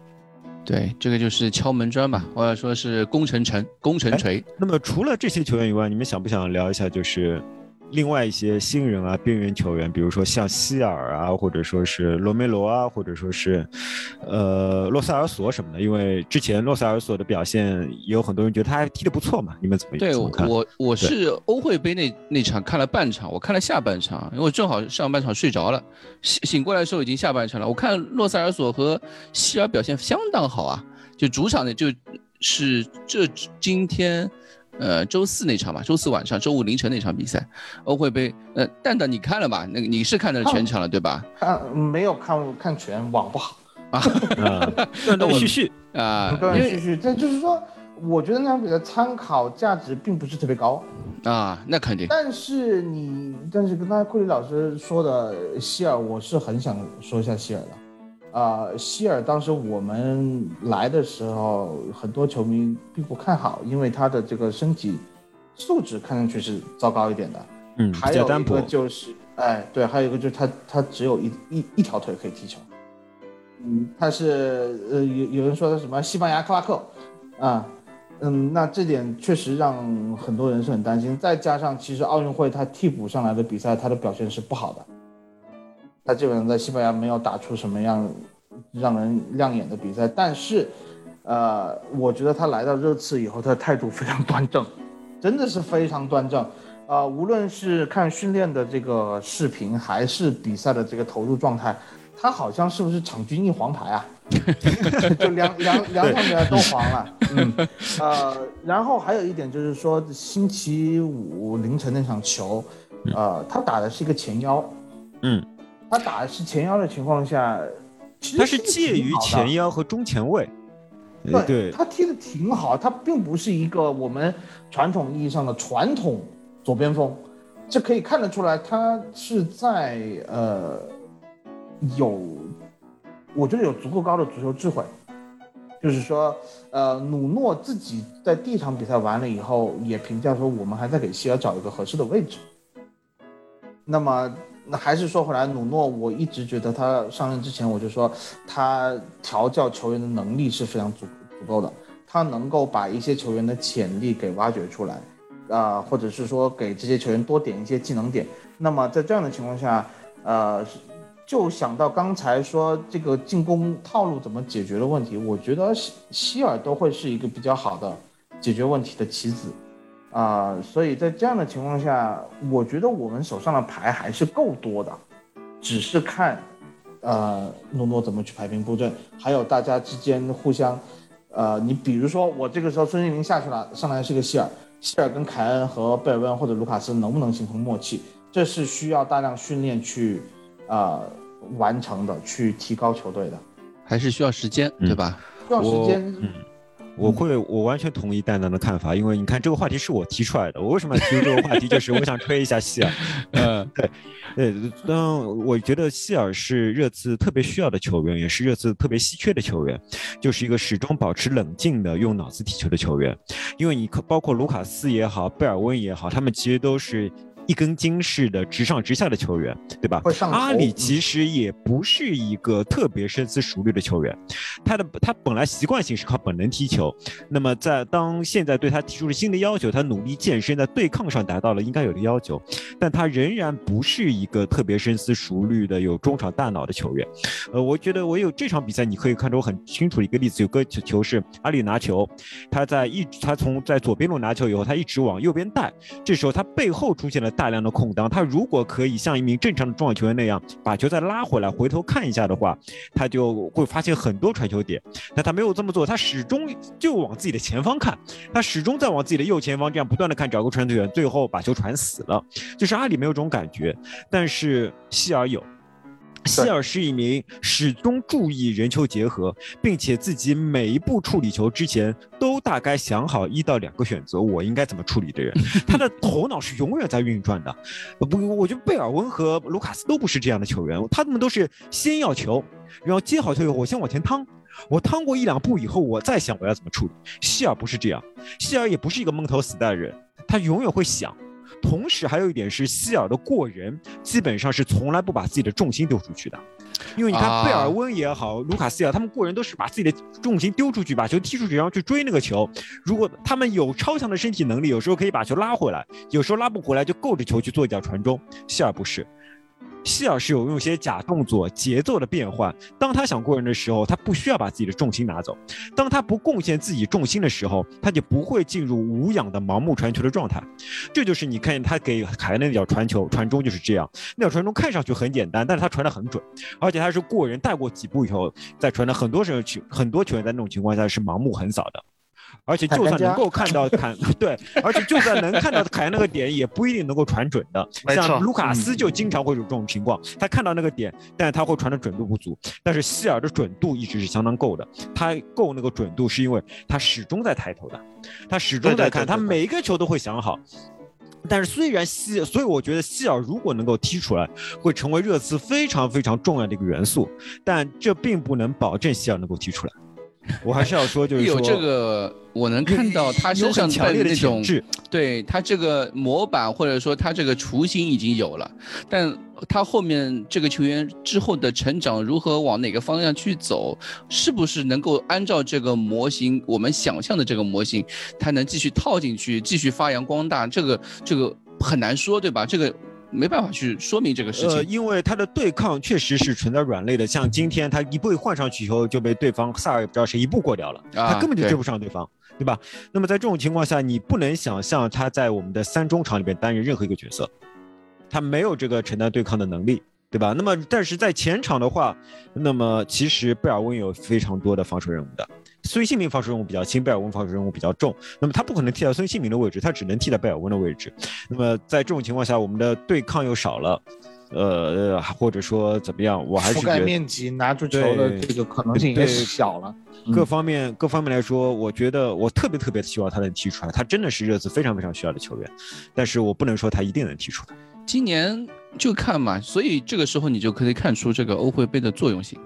对，这个就是敲门砖吧，或者说是攻城城、攻城锤。那么除了这些球员以外，你们想不想聊一下？就是。另外一些新人啊，边缘球员，比如说像希尔啊，或者说是罗梅罗啊，或者说是，呃，洛塞尔索什么的。因为之前洛塞尔索的表现，也有很多人觉得他还踢得不错嘛。你们怎么对看？我我是欧会杯那那场看了半场，我看了下半场，因为我正好上半场睡着了，醒醒过来的时候已经下半场了。我看洛塞尔索和希尔表现相当好啊，就主场的就是这今天。呃，周四那场吧，周四晚上、周五凌晨那场比赛，欧会杯。呃，蛋蛋你看了吧？那个你是看的全场了对吧？看没有看看全，网不好啊。断断续续啊，断断续续。这就是说，我觉得那场比赛参考价值并不是特别高啊。那肯定。但是你，但是跟刚才库里老师说的希尔，我是很想说一下希尔的。啊，希尔当时我们来的时候，很多球迷并不看好，因为他的这个身体素质看上去是糟糕一点的。嗯，还有一个就是，哎，对，还有一个就是他他只有一一一条腿可以踢球。嗯，他是呃有有人说他什么西班牙克拉克啊，嗯，那这点确实让很多人是很担心。再加上其实奥运会他替补上来的比赛，他的表现是不好的。他基本上在西班牙没有打出什么样让人亮眼的比赛，但是，呃，我觉得他来到热刺以后，他的态度非常端正，真的是非常端正。啊，无论是看训练的这个视频，还是比赛的这个投入状态，他好像是不是场均一黄牌啊？就两两两场比赛都黄了。嗯，呃，然后还有一点就是说，星期五凌晨那场球，呃，他打的是一个前腰。嗯。他打的是前腰的情况下，他是介于前腰和中前卫。对，他踢的挺好，他并不是一个我们传统意义上的传统左边锋，这可以看得出来，他是在呃有，我觉得有足够高的足球智慧，就是说，呃，努诺自己在第一场比赛完了以后也评价说，我们还在给希尔找一个合适的位置。那么。那还是说回来，努诺，我一直觉得他上任之前，我就说他调教球员的能力是非常足足够的，他能够把一些球员的潜力给挖掘出来，啊，或者是说给这些球员多点一些技能点。那么在这样的情况下，呃，就想到刚才说这个进攻套路怎么解决的问题，我觉得希希尔都会是一个比较好的解决问题的棋子。啊，所以在这样的情况下，我觉得我们手上的牌还是够多的，只是看，呃，诺诺怎么去排兵布阵，还有大家之间互相，呃，你比如说我这个时候孙兴民下去了，上来是个希尔，希尔跟凯恩和贝尔温或者卢卡斯能不能形成默契，这是需要大量训练去，呃，完成的，去提高球队的，还是需要时间，对吧？需要时间。我会，我完全同意蛋蛋的看法，因为你看这个话题是我提出来的。我为什么要提出这个话题？就是我想吹一下希尔。嗯，对，对，但我觉得希尔是热刺特别需要的球员，也是热刺特别稀缺的球员，就是一个始终保持冷静的、用脑子踢球的球员。因为你包括卢卡斯也好，贝尔温也好，他们其实都是。一根筋似的直上直下的球员，对吧？阿里其实也不是一个特别深思熟虑的球员，他的他本来习惯性是靠本能踢球，那么在当现在对他提出了新的要求，他努力健身，在对抗上达到了应该有的要求，但他仍然不是一个特别深思熟虑的有中场大脑的球员。呃，我觉得我有这场比赛，你可以看出我很清楚的一个例子，有个球是阿里拿球，他在一他从在左边路拿球以后，他一直往右边带，这时候他背后出现了。大量的空当，他如果可以像一名正常的中场球员那样把球再拉回来，回头看一下的话，他就会发现很多传球点。但他没有这么做，他始终就往自己的前方看，他始终在往自己的右前方这样不断的看，找个传球员，最后把球传死了。就是阿里没有这种感觉，但是希尔有。希尔是一名始终注意人球结合，并且自己每一步处理球之前都大概想好一到两个选择，我应该怎么处理的人。他的头脑是永远在运转的。不，我觉得贝尔温和卢卡斯都不是这样的球员，他们都是先要球，然后接好球以后，我先往前趟，我趟过一两步以后，我再想我要怎么处理。希尔不是这样，希尔也不是一个闷头死带的人。他永远会想。同时还有一点是，希尔的过人基本上是从来不把自己的重心丢出去的，因为你看贝尔温也好，卢卡斯也好，他们过人都是把自己的重心丢出去，把球踢出去，然后去追那个球。如果他们有超强的身体能力，有时候可以把球拉回来，有时候拉不回来就够着球去做一脚传中。希尔不是。希尔是有用一些假动作、节奏的变换。当他想过人的时候，他不需要把自己的重心拿走；当他不贡献自己重心的时候，他就不会进入无氧的盲目传球的状态。这就是你看见他给凯恩那脚传球传中就是这样。那脚传中看上去很简单，但是他传的很准，而且他是过人带过几步以后再传的。很多时候球很多球员在那种情况下是盲目横扫的。而且就算能够看到凯，对，而且就算能看到凯恩那个点，也不一定能够传准的。像卢卡斯就经常会有这种情况，他看到那个点，但是他会传的准度不足。但是希尔的准度一直是相当够的，他够那个准度是因为他始终在抬头的，他始终在看，他每一个球都会想好。但是虽然希，所以我觉得希尔如果能够踢出来，会成为热刺非常非常重要的一个元素，但这并不能保证希尔能够踢出来。我还是要说，就是有这个，我能看到他身上的那种，对他这个模板或者说他这个雏形已经有了，但他后面这个球员之后的成长如何往哪个方向去走，是不是能够按照这个模型我们想象的这个模型，他能继续套进去，继续发扬光大，这个这个很难说，对吧？这个。没办法去说明这个事情，呃，因为他的对抗确实是存在软肋的。像今天他一步换上去以后，就被对方萨尔也不知道谁一步过掉了，他根本就追不上对方，对吧？那么在这种情况下，你不能想象他在我们的三中场里边担任任何一个角色，他没有这个承担对抗的能力，对吧？那么但是在前场的话，那么其实贝尔温有非常多的防守任务的。孙兴民防守任务比较轻，贝尔温防守任务比较重，那么他不可能替代孙兴民的位置，他只能替代贝尔温的位置。那么在这种情况下，我们的对抗又少了，呃，或者说怎么样，我还是覆盖面积拿住球的这个可能性也小了。各方面各方面来说，我觉得我特别特别希望他能踢出来，他真的是热刺非常非常需要的球员，但是我不能说他一定能踢出来。今年就看嘛，所以这个时候你就可以看出这个欧会杯的作用性。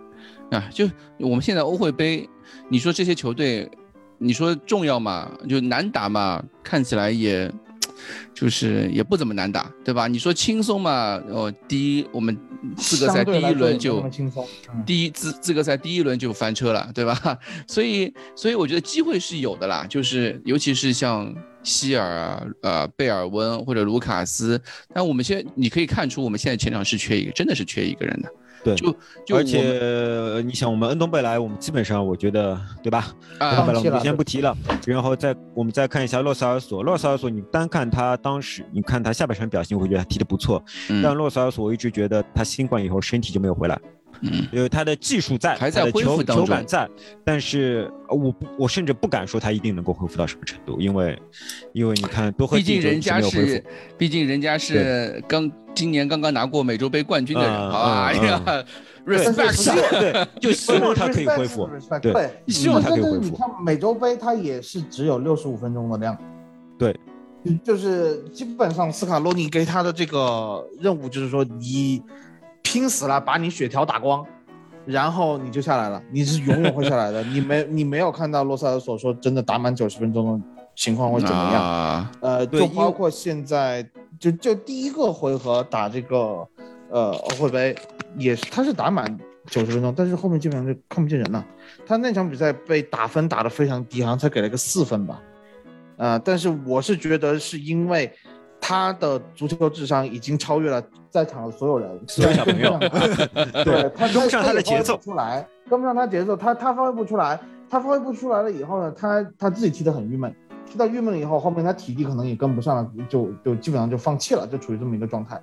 啊，就我们现在欧会杯，你说这些球队，你说重要嘛？就难打嘛？看起来也，就是也不怎么难打，对吧？你说轻松嘛？哦，第一，我们资格赛第一轮就第一资资格赛第一轮就翻车了，对吧？所以，所以我觉得机会是有的啦，就是尤其是像希尔啊、呃贝尔温或者卢卡斯，但我们现在你可以看出，我们现在前场是缺一个，真的是缺一个人的。对，就而且你想，我们恩东贝莱，我们基本上我觉得，对吧？恩东贝莱我们先不提了，然后再我们再看一下洛萨尔索。洛萨尔索，你单看他当时，你看他下半场表现，我会觉得他踢得不错。但洛萨尔索，我一直觉得他新冠以后身体就没有回来。嗯，因为他的技术在，还在恢复球感在，但是我不，我甚至不敢说他一定能够恢复到什么程度，因为，因为你看多赫毕竟人家是，毕竟人家是刚。今年刚刚拿过美洲杯冠军的人，哎呀，respect，对，就希望他可以恢复，对，希望他可以恢复。你看美洲杯，他也是只有六十五分钟的量，对，就是基本上斯卡洛尼给他的这个任务就是说，你拼死了把你血条打光，然后你就下来了，你是永远会下来的。你没你没有看到洛萨尔所说真的打满九十分钟的情况会怎么样？呃，就包括现在。就就第一个回合打这个，呃，欧会杯，也是他是打满九十分钟，但是后面基本上就看不见人了。他那场比赛被打分打得非常低，好像才给了个四分吧。呃，但是我是觉得是因为他的足球智商已经超越了在场的所有人，小朋友，对他跟不上他的节奏，出来跟不上他节奏，他他发挥不出来，他发挥不出来了以后呢，他他自己踢得很郁闷。踢到郁闷了以后，后面他体力可能也跟不上了，就就基本上就放弃了，就处于这么一个状态。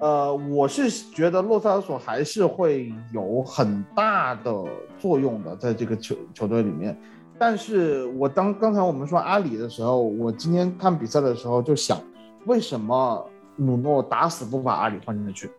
呃，我是觉得洛萨尔索还是会有很大的作用的，在这个球球队里面。但是我当刚才我们说阿里的时候，我今天看比赛的时候就想，为什么努诺打死不把阿里换进去？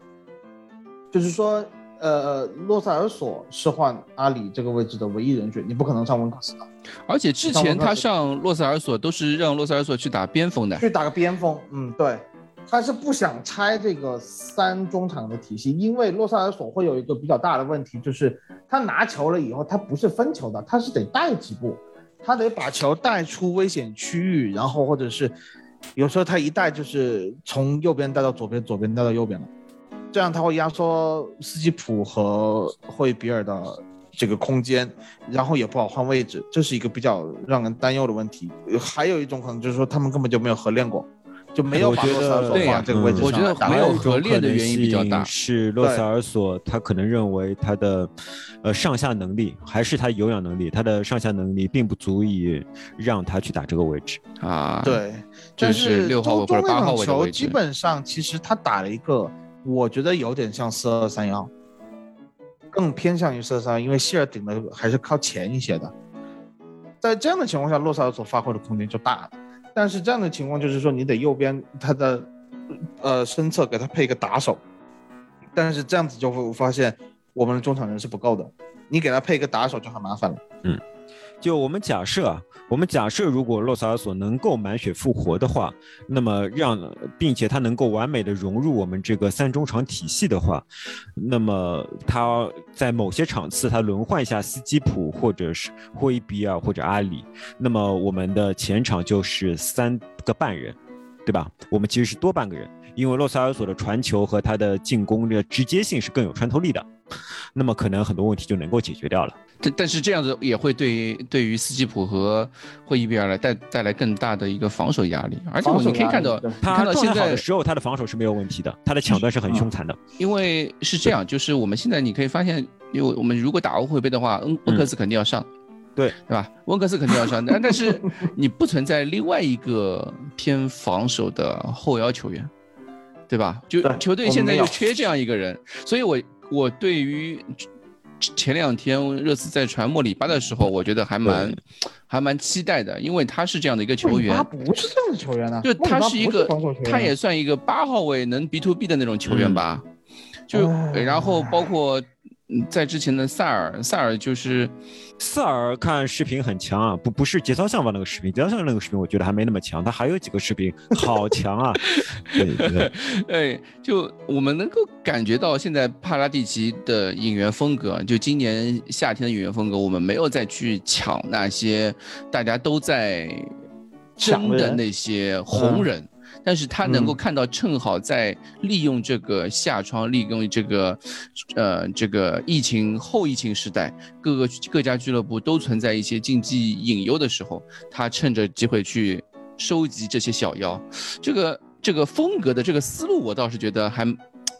就是说。呃，洛塞尔索是换阿里这个位置的唯一人选，你不可能上温克斯的。而且之前他上洛塞尔索都是让洛塞尔索去打边锋的，去打个边锋。嗯，对，他是不想拆这个三中场的体系，因为洛塞尔索会有一个比较大的问题，就是他拿球了以后，他不是分球的，他是得带几步，他得把球带出危险区域，然后或者是。有时候他一带就是从右边带到左边，左边带到右边了，这样他会压缩斯基普和霍伊比尔的这个空间，然后也不好换位置，这是一个比较让人担忧的问题。还有一种可能就是说他们根本就没有合练过。就没有把洛塞尔索放这个位置上。我觉得没有合练的原因比较大，是洛塞尔索他可能认为他的呃上下能力还是他有氧能力，他的上下能力并不足以让他去打这个位置啊。对，就是六号或者八号位球基本上其实他打了一个，我觉得有点像四二三幺，更偏向于四二三幺，因为希尔顶的还是靠前一些的。在这样的情况下，洛塞尔索发挥的空间就大了。但是这样的情况就是说，你得右边他的，呃，身侧给他配一个打手，但是这样子就会发现我们的中场人是不够的，你给他配一个打手就很麻烦了。嗯。就我们假设啊，我们假设如果洛萨尔索能够满血复活的话，那么让并且他能够完美的融入我们这个三中场体系的话，那么他在某些场次他轮换一下斯基普或者是霍伊比尔或者阿里，那么我们的前场就是三个半人，对吧？我们其实是多半个人，因为洛萨尔索的传球和他的进攻的直接性是更有穿透力的，那么可能很多问题就能够解决掉了。但但是这样子也会对对于斯基普和霍伊比尔来带带来更大的一个防守压力，而且我们可以看到，他看到现在的时候他的防守是没有问题的，他的抢断是很凶残的。因为是这样，就是我们现在你可以发现，因为我们如果打欧会杯的话，恩温克斯肯定要上，对对吧？温克斯肯定要上，但但是你不存在另外一个偏防守的后腰球员，对吧？就球队现在就缺这样一个人，所以我我对于。前两天热刺在传莫里巴的时候，我觉得还蛮还蛮期待的，因为他是这样的一个球员。他不是这样的球员呢，就他是一个，他也算一个八号位能 B to B 的那种球员吧。就然后包括。嗯，在之前的萨尔，萨尔就是萨尔看视频很强啊，不不是节操项吧那个视频，节操项那个视频我觉得还没那么强，他还有几个视频好强啊。对对 对，就我们能够感觉到现在帕拉蒂奇的演员风格，就今年夏天的演员风格，我们没有再去抢那些大家都在争的那些红人。但是他能够看到，正好在利用这个下窗，利用这个，呃，这个疫情后疫情时代，各个各家俱乐部都存在一些竞技隐忧的时候，他趁着机会去收集这些小妖，这个这个风格的这个思路，我倒是觉得还。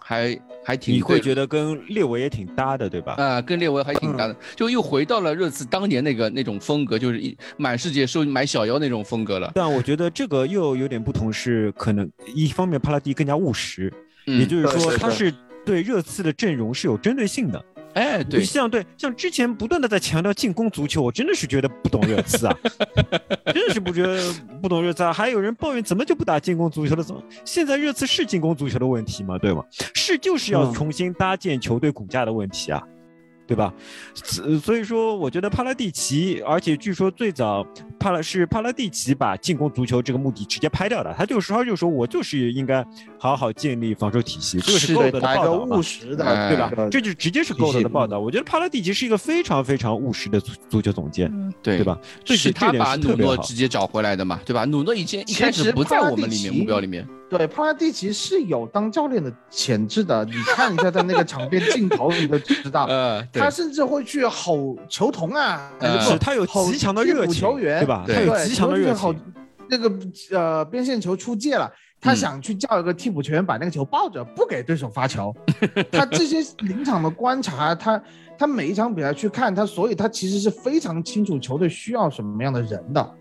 还还挺，你会觉得跟列维也挺搭的，对吧？啊，跟列维还挺搭的，就又回到了热刺当年那个那种风格，就是一满世界收买小妖那种风格了。但我觉得这个又有点不同，是可能一方面帕拉蒂更加务实，也就是说他是对热刺的阵容是有针对性的。哎，对，像对像之前不断的在强调进攻足球，我真的是觉得不懂热刺啊，真的是不觉得不懂热刺啊。还有人抱怨怎么就不打进攻足球了？怎么现在热刺是进攻足球的问题吗？对吗？是就是要重新搭建球队骨架的问题啊。对吧？所以说，我觉得帕拉蒂奇，而且据说最早帕拉是帕拉蒂奇把进攻足球这个目的直接拍掉的。他就说，他就说我就是应该好好建立防守体系，这个是够的报道务实的，对吧？这就直接是够的报道。我觉得帕拉蒂奇是一个非常非常务实的足足球总监，对对吧？是他把努诺直接找回来的嘛，对吧？努诺以前一开始不在我们里面目标里面。对，帕拉蒂奇是有当教练的潜质的。你看一下在那个场边镜头，你都知道。呃，他甚至会去吼球童啊，是他有极强的热情，对吧？他有极强的热情。那个呃边线球出界了，他想去叫一个替补球员把那个球抱着，不给对手发球。他这些临场的观察，他他每一场比赛去看他，所以他其实是非常清楚球队需要什么样的人的。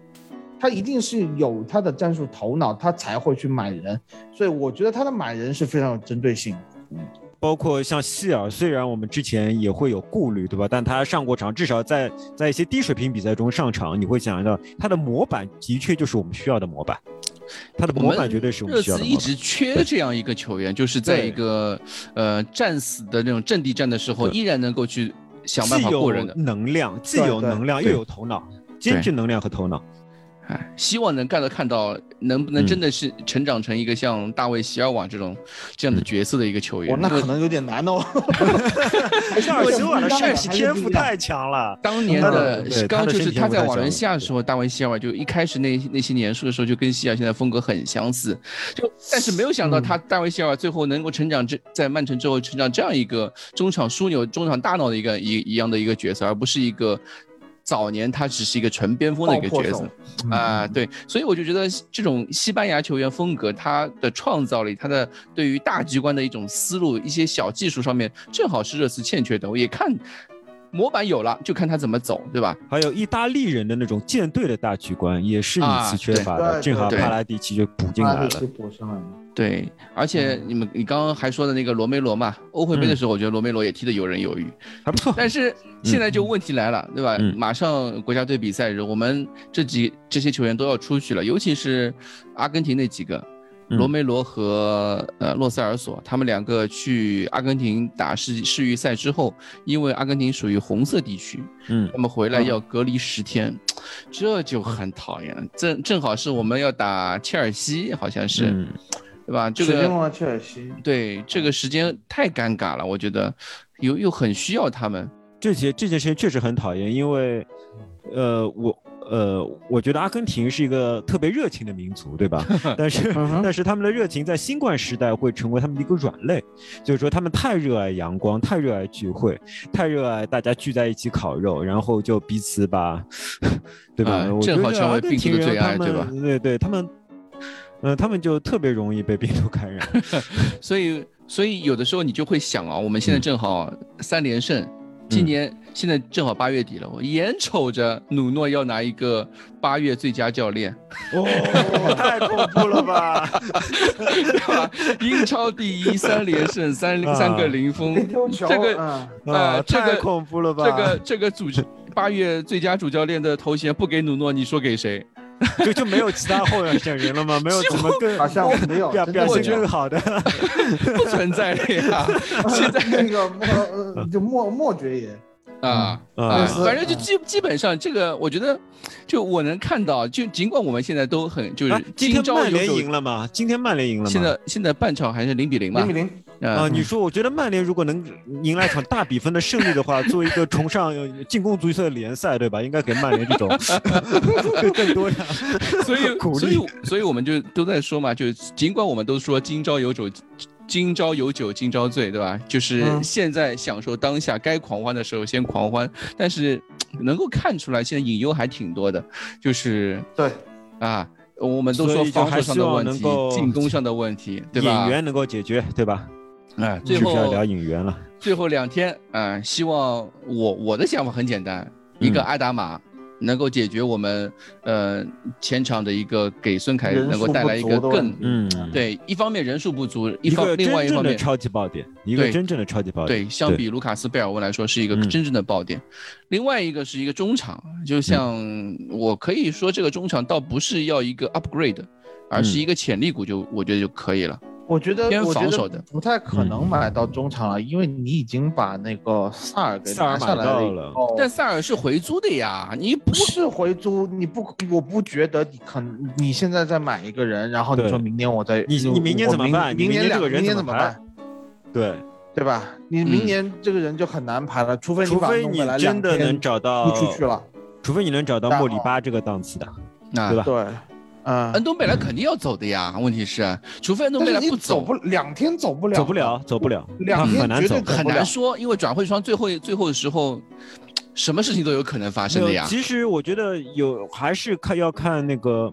他一定是有他的战术头脑，他才会去买人，所以我觉得他的买人是非常有针对性。嗯，包括像希尔，虽然我们之前也会有顾虑，对吧？但他上过场，至少在在一些低水平比赛中上场，你会想到他的模板的确就是我们需要的模板。他的模板绝对是我们需要的。一直缺这样一个球员，就是在一个呃战死的那种阵地战的时候，依然能够去想办法过人的能量，既有能量又有头脑，兼具能量和头脑。哎，希望能干到看到能不能真的是成长成一个像大卫席尔瓦这种这样的角色的一个球员。哦，那可能有点难哦。希尔席尔的身体天赋太强了。当年的刚就是他在瓦伦西亚的时候，大卫席尔瓦就一开始那那些年数的时候，就跟西亚现在风格很相似。就但是没有想到他大卫席尔瓦最后能够成长这在曼城之后成长这样一个中场枢纽、中场大脑的一个一一样的一个角色，而不是一个。早年他只是一个纯边锋的一个角色，啊，对，所以我就觉得这种西班牙球员风格，他的创造力，他的对于大局观的一种思路，一些小技术上面，正好是热刺欠缺的。我也看模板有了，就看他怎么走，对吧？还有意大利人的那种舰队的大局观，也是一次缺乏的，正好帕拉蒂奇就补进来了。对，而且你们你刚刚还说的那个罗梅罗嘛，欧会杯的时候，我觉得罗梅罗也踢得游刃有余，还不错。但是现在就问题来了，对吧？马上国家队比赛日，我们这几这些球员都要出去了，尤其是阿根廷那几个，罗梅罗和呃洛塞尔索，他们两个去阿根廷打世世预赛之后，因为阿根廷属于红色地区，嗯，他们回来要隔离十天，这就很讨厌了。正正好是我们要打切尔西，好像是。对吧？这个切尔西，对这个时间太尴尬了，我觉得又又很需要他们。这些这件事情确实很讨厌，因为，呃，我呃，我觉得阿根廷是一个特别热情的民族，对吧？但是但是他们的热情在新冠时代会成为他们的一个软肋，就是说他们太热爱阳光，太热爱聚会，太热爱大家聚在一起烤肉，然后就彼此把，对吧？正好成为病毒的最爱，对吧？对对，他们。嗯，他们就特别容易被病毒感染，所以，所以有的时候你就会想啊，我们现在正好三连胜，今年现在正好八月底了，我眼瞅着努诺要拿一个八月最佳教练，哦，太恐怖了吧？对吧英超第一三连胜，三三个零封，这个啊，太恐怖了吧？这个这个主八月最佳主教练的头衔不给努诺，你说给谁？就就没有其他候选人了吗？没有怎么更好像没有表表现更好的，不存在的呀。现在那个莫就莫莫爵爷。啊啊，反正就基基本上这个，我觉得，就我能看到，就尽管我们现在都很就是今天曼联赢了吗？今天曼联赢了吗？现在现在半场还是零比零嘛？零比零啊！你说，我觉得曼联如果能迎来一场大比分的胜利的话，作为一个崇尚进攻足球的联赛，对吧？应该给曼联这种更多的所以所以所以我们就都在说嘛，就尽管我们都说今朝有酒。今朝有酒今朝醉，对吧？就是现在享受当下，该狂欢的时候先狂欢。但是能够看出来，现在隐忧还挺多的，就是对啊，我们都说防守上的问题，进攻上的问题，对吧？引援能够解决，对吧？哎，最后要聊引援了。最后两天啊，希望我我的想法很简单，一个阿达玛。能够解决我们呃前场的一个给孙凯能够带来一个更嗯。对一方面人数不足，一方另外一方面超级爆点，一个真正的超级爆点。对，相比卢卡斯贝尔温来说是一个真正的爆点。另外一个是一个中场，就像我可以说这个中场倒不是要一个 upgrade，而是一个潜力股，就我觉得就可以了。我觉得偏防守的不太可能买到中场了，因为你已经把那个萨尔给拿下来了。但萨尔是回租的呀，你不是回租，你不，我不觉得你可，你现在再买一个人，然后你说明年我再，你你明年怎么办？明年两个人怎么办？对对吧？你明年这个人就很难排了，除非除非你真的能找到出去了，除非你能找到莫里巴这个档次的，对吧？对。啊，恩东贝莱肯定要走的呀。问题是，除非恩东贝莱不走，不两天走不了，走不了，走不了，两天很难走，很难说。因为转会窗最后最后的时候，什么事情都有可能发生的呀。其实我觉得有还是看要看那个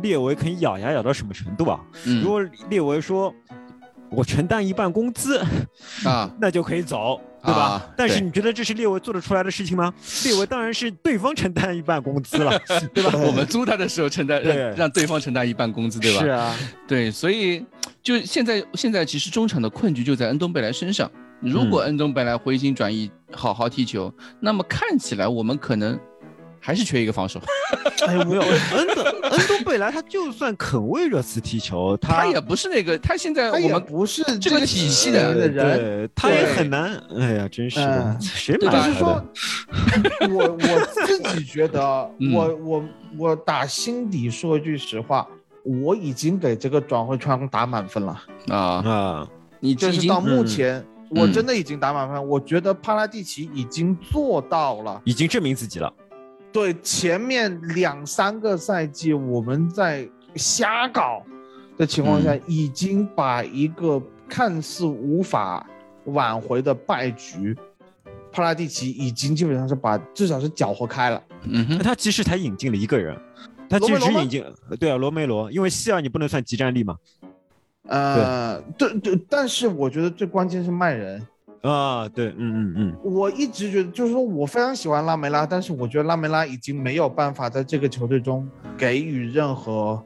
列维肯咬牙咬到什么程度啊。如果列维说，我承担一半工资啊，那就可以走。对吧？但是你觉得这是列维做得出来的事情吗？列维当然是对方承担一半工资了，对吧？我们租他的时候承担，让让对方承担一半工资，对吧？是啊，对，所以就现在现在其实中场的困局就在恩东贝莱身上。如果恩东贝莱回心转意，好好踢球，那么看起来我们可能还是缺一个防守。哎，没有，恩德恩东贝莱他就算肯为热刺踢球，他也不是那个，他现在我们不是这个体系的的人，对，他也很难。哎呀，真是谁对吧买他的就是说？我我自己觉得，嗯我我我打心底说一句实话，我已经给这个转会窗打满分了。啊，啊，你已经就是到目嗯前，嗯我真的已经打满分。我觉得帕拉蒂奇已经做到了。已经证明自己了。对前面两三个赛季我们在瞎搞的情况下，嗯已经把一个看似无法挽回的败局，帕拉蒂奇已经基本上是把至少是搅和开了。嗯哼，他其实才引进了一个人，他其实只引进，对啊，罗梅罗，因为希尔你不能算集战力嘛。呃，对对，但是我觉得最关键是卖人。啊，对，嗯嗯嗯，我一直觉得，就是说我非常喜欢拉梅拉，但是我觉得拉梅拉已经没有办法在这个球队中给予任何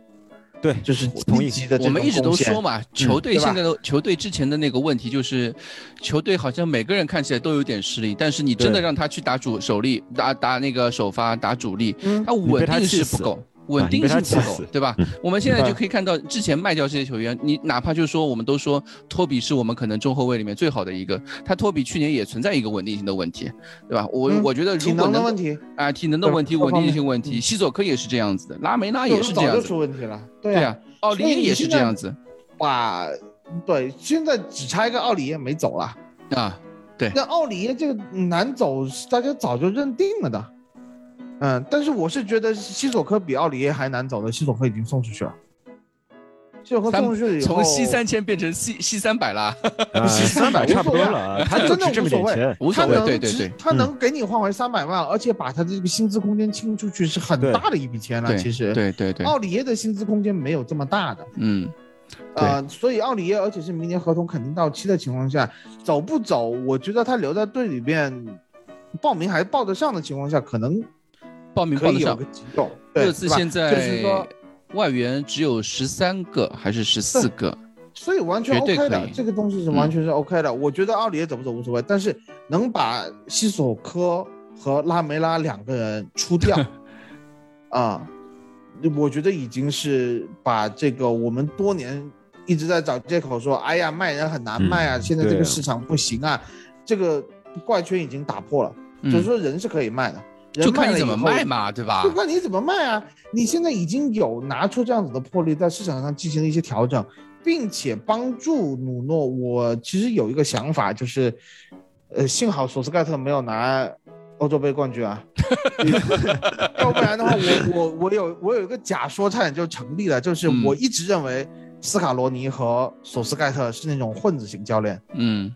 对，就是同意。积极的这种我们一直都说嘛，球队现在的球队之前的那个问题就是，球队好像每个人看起来都有点实力，但是你真的让他去打主首力，打打那个首发，打主力，嗯。他稳他定气死是不够。稳定性不够对吧嗯？我们现在就可以看到，之前卖掉这些球员，你哪怕就是说，我们都说托比是我们可能中后卫里面最好的一个，他托比去年也存在一个稳定性的问题，对吧？我嗯我觉得如果能够能的问题，啊，体能的问题、稳定性问题，嗯西索科也是这样子的，拉梅拉也是这样子，出问题了。对对啊，啊，奥里耶也是这样子把对，现在只差一个奥里耶没走了。啊，对那奥里耶这个难走，大家早就认定了的。嗯，但是我是觉得西索科比奥里耶还难走的，西索科已经送出去了。西索科送出去以后，从西三千变成西西三百了，西，三百差不多了，他真的这么无所谓。无所谓，他能值对对对，他能给你换回三百万，而且把他的这个薪资空间清出去是很大的一笔钱了。其实，对对对，奥里耶的薪资空间没有这么大的。嗯，呃，所以奥里耶，而且是明年合同肯定到期的情况下，走不走，我觉得他留在队里边，报名还报得上的情况下，可能报名报得上。对热刺是吧现就是说在外援只有十三个还是十四个？所以完全 OK，的这个东西是嗯完全是 OK 的。我觉得奥里耶走不走无所谓，但是能把西索科和拉梅拉两个人出掉，啊，我觉得已经是把这个我们多年一直在找借口说，哎呀卖人很难卖啊，嗯现在这个市场不行啊，这个怪圈已经打破了，就是嗯，说人是可以卖的，人就看你怎么卖嘛，对吧就？看你怎么卖啊！你现在已经有拿出这样子的魄力，在市场上进行了一些调整，并且帮助努诺。我其实有一个想法，就是，呃，幸好索斯盖特没有拿欧洲杯冠军啊，要不然的话，我我我有我有一个假说差点就成立了，就是嗯我一直认为斯卡罗尼和索斯盖特是那种混子型教练。嗯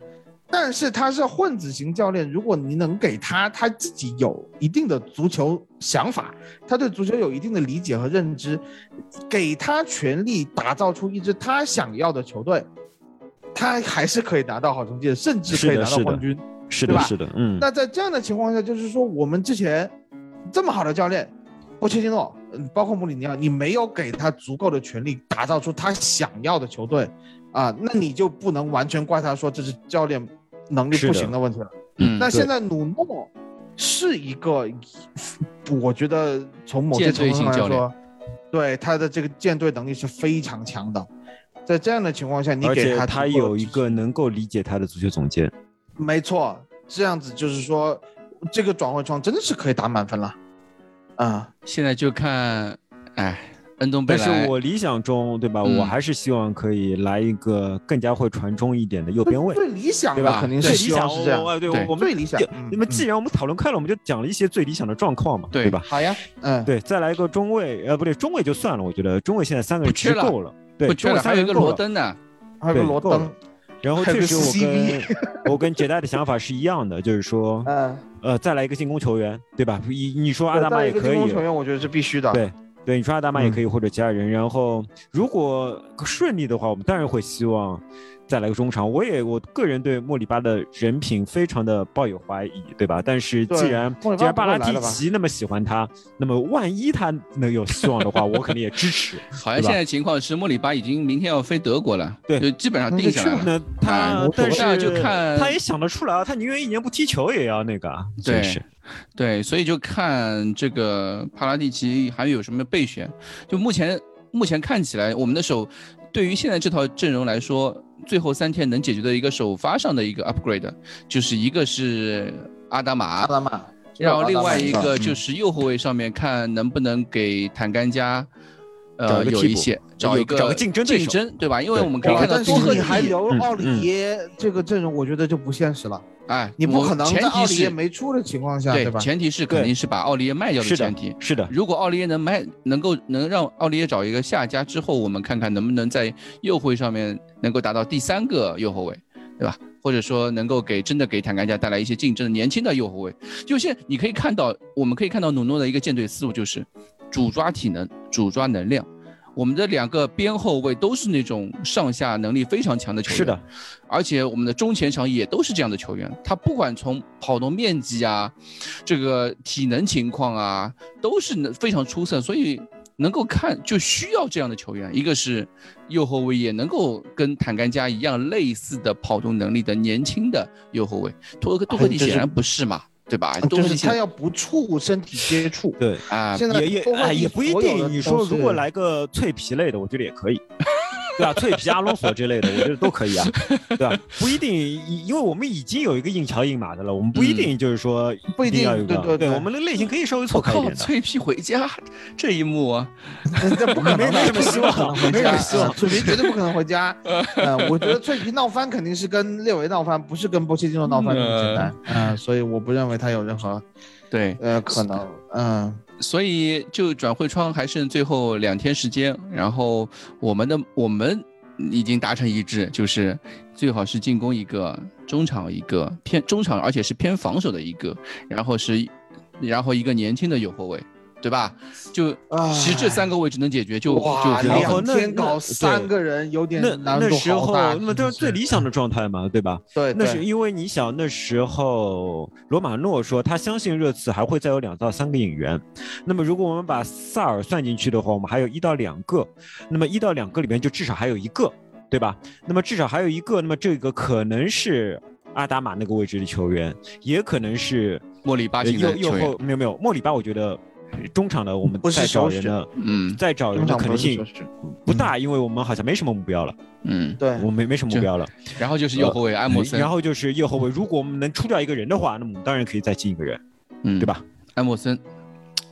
但是他是混子型教练，如果你能给他他自己有一定的足球想法，他对足球有一定的理解和认知，给他权力打造出一支他想要的球队，他还是可以拿到好成绩的，甚至可以拿到冠军。是的，是的，嗯，那在这样的情况下，就是说我们之前这么好的教练，波切蒂诺，嗯，包括穆里尼奥，你没有给他足够的权力打造出他想要的球队，啊，那你就不能完全怪他说这是教练能力不行的问题了。嗯，那现在努诺是一个，我觉得从某些舰程度上来说，对他的这个舰队能力是非常强的。在这样的情况下，你给他他有一个能够理解他的足球总监。没错，这样子就是说，这个转会窗真的是可以打满分了。啊、现在就看，哎，恩东贝莱，但是我理想中，对吧？嗯我还是希望可以来一个更加会传中一点的右边位，最理想对吧？肯定是理想希望是这样。哦对，我们最理想那么既然我们讨论开了，我们就讲了一些最理想的状况嘛，对对吧？好呀，嗯，对，再来一个中卫，呃，不对，中卫就算了，我觉得中卫现在三个人不缺了其实够了，对，中卫不缺了，还有一个人。罗登呢，还有个罗登然后确实我跟 我跟杰代的想法是一样的，就是说，嗯，呃，再来一个进攻球员，对吧？你你说阿达玛也可以，进攻球员我觉得是必须的。对对，你说阿达玛也嗯可以，或者其他人。然后如果顺利的话，我们当然会希望再来个中场。我也我个人对莫里巴的人品非常的抱有怀疑，对吧？但是既然既然巴拉蒂奇那么喜欢他，那么万一他能有希望的话，我肯定也支持。好像现在情况是莫里巴已经明天要飞德国了，对就基本上定下来了。那他但是就看他也想得出来啊，他宁愿一年不踢球也要那个啊，对真是对，所以就看这个帕拉蒂奇还有什么备选。就目前目前看起来，我们的手对于现在这套阵容来说，最后三天能解决的一个首发上的一个 upgrade，就是一个是阿达玛，阿达玛，然后另外一个嗯就是右后卫上面看能不能给坦甘加，找呃，有一些找一个找个竞争竞争，对吧？因为我们可以哇看到多特蒂还留奥嗯嗯里耶这个阵容，我觉得就不现实了。哎，你不可能在奥前提是里耶没出的情况下，对吧？前提是肯定是把奥利耶卖掉的前提。是的，如果奥利耶能卖，能够能让奥利耶找一个下家之后，我们看看能不能在右后卫上面能够达到第三个右后卫，对吧？或者说能够给真的给坦甘加带来一些竞争的年轻的右后卫。就现你可以看到，我们可以看到努诺的一个舰队思路就是主抓体能，主抓能量。我们的两个边后卫都是那种上下能力非常强的球员，是的，而且我们的中前场也都是这样的球员，他不管从跑动面积啊，这个体能情况啊，都是能非常出色，所以能够看就需要这样的球员。一个是右后卫也能够跟坦甘加一样类似的跑动能力的年轻的右后卫，托克托克蒂显然不是嘛，对吧？就是他要不触身体接触。对。啊，现在也也也不一定。你说如果来个脆皮类的，我觉得也可以，对吧？脆皮阿隆索之类的，我觉得都可以啊，对吧？不一定，因因为我们已经有一个硬桥硬马的了，我们不一定就是说不一定要个对对对我们的类型可以稍微错开一点的。脆皮回家这一幕啊，这不可能的，没什么希望没什家么希望呃脆皮绝对不可能回家。呃，我觉得脆皮闹翻肯定是跟列维闹翻，不是跟波切蒂诺闹翻那么简单。嗯，所以我不认为他有任何对，呃可能。嗯，所以就转会窗还剩最后两天时间，然后我们的我们已经达成一致，就是最好是进攻一个，中场一个偏中场，而且是偏防守的一个，然后是然后一个年轻的右后卫，对吧？就唉其实这三个位置能解决就就哇，很好然后那两天搞那三个人有点那难度那时候，那么这是最理想的状态嘛，对吧？对，那是因为你想那时候罗马诺说他相信热刺还会再有两到三个引援，那么如果我们把萨尔算进去的话，我们还有一到两个，那么一到两个里面就至少还有一个，对吧？那么至少还有一个，那么这个可能是阿达玛那个位置的球员，也可能是莫里巴呃型的球员右右后，没有没有莫里巴，我觉得中场的我们再找人的，嗯。再找人的可能性不大，因为我们好像没什么目标了，嗯，对，我们没没什么目标了。然后就是右后卫埃莫森，然后就是右后卫，如果我们能出掉一个人的话，那么我们当然可以再进一个人，嗯。对？吧？埃莫森，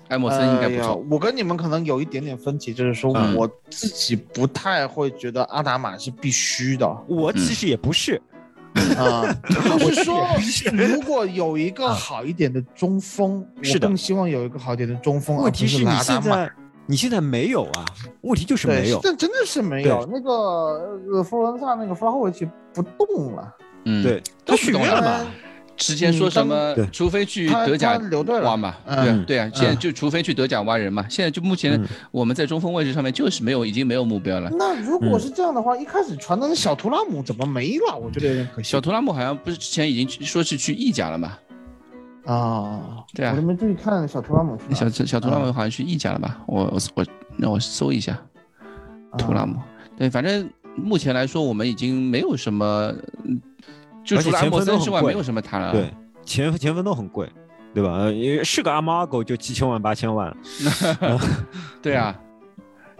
埃莫森应该不错，我跟你们可能有一点点分歧，就是说嗯。我自己不太会觉得阿达玛是必须的。我其实也不是，啊。就是说，如果有一个好一点的中锋，是的我更希望有一个好一点的中锋，问题是你。现在你现在没有啊，问题就是，没有。这真的是没有。那个呃，佛罗伦萨那个发后卫不动了，嗯，对，他续约了嘛？之前说什么对，除非去德甲挖嘛，嗯对啊对啊，现在嗯就除非去德甲挖人嘛。现在就目前嗯我们在中锋位置上面就是没有，已经没有目标了。那如果嗯是这样的话，一开始传的那小图拉姆怎么没了？我觉得有点可惜。小图拉姆好像不是之前已经说是去意甲了嘛？啊，对啊我都没注意看小图拉姆去小小图拉姆好像去意甲了吧？我我我让我搜一下图拉姆。啊对，反正目前来说我们已经没有什么，嗯就除了埃而且前莫森之外，锋都很贵没有什么他了。对，前前锋都很贵，对吧？也，是个阿猫阿狗就七千万八千万，对啊，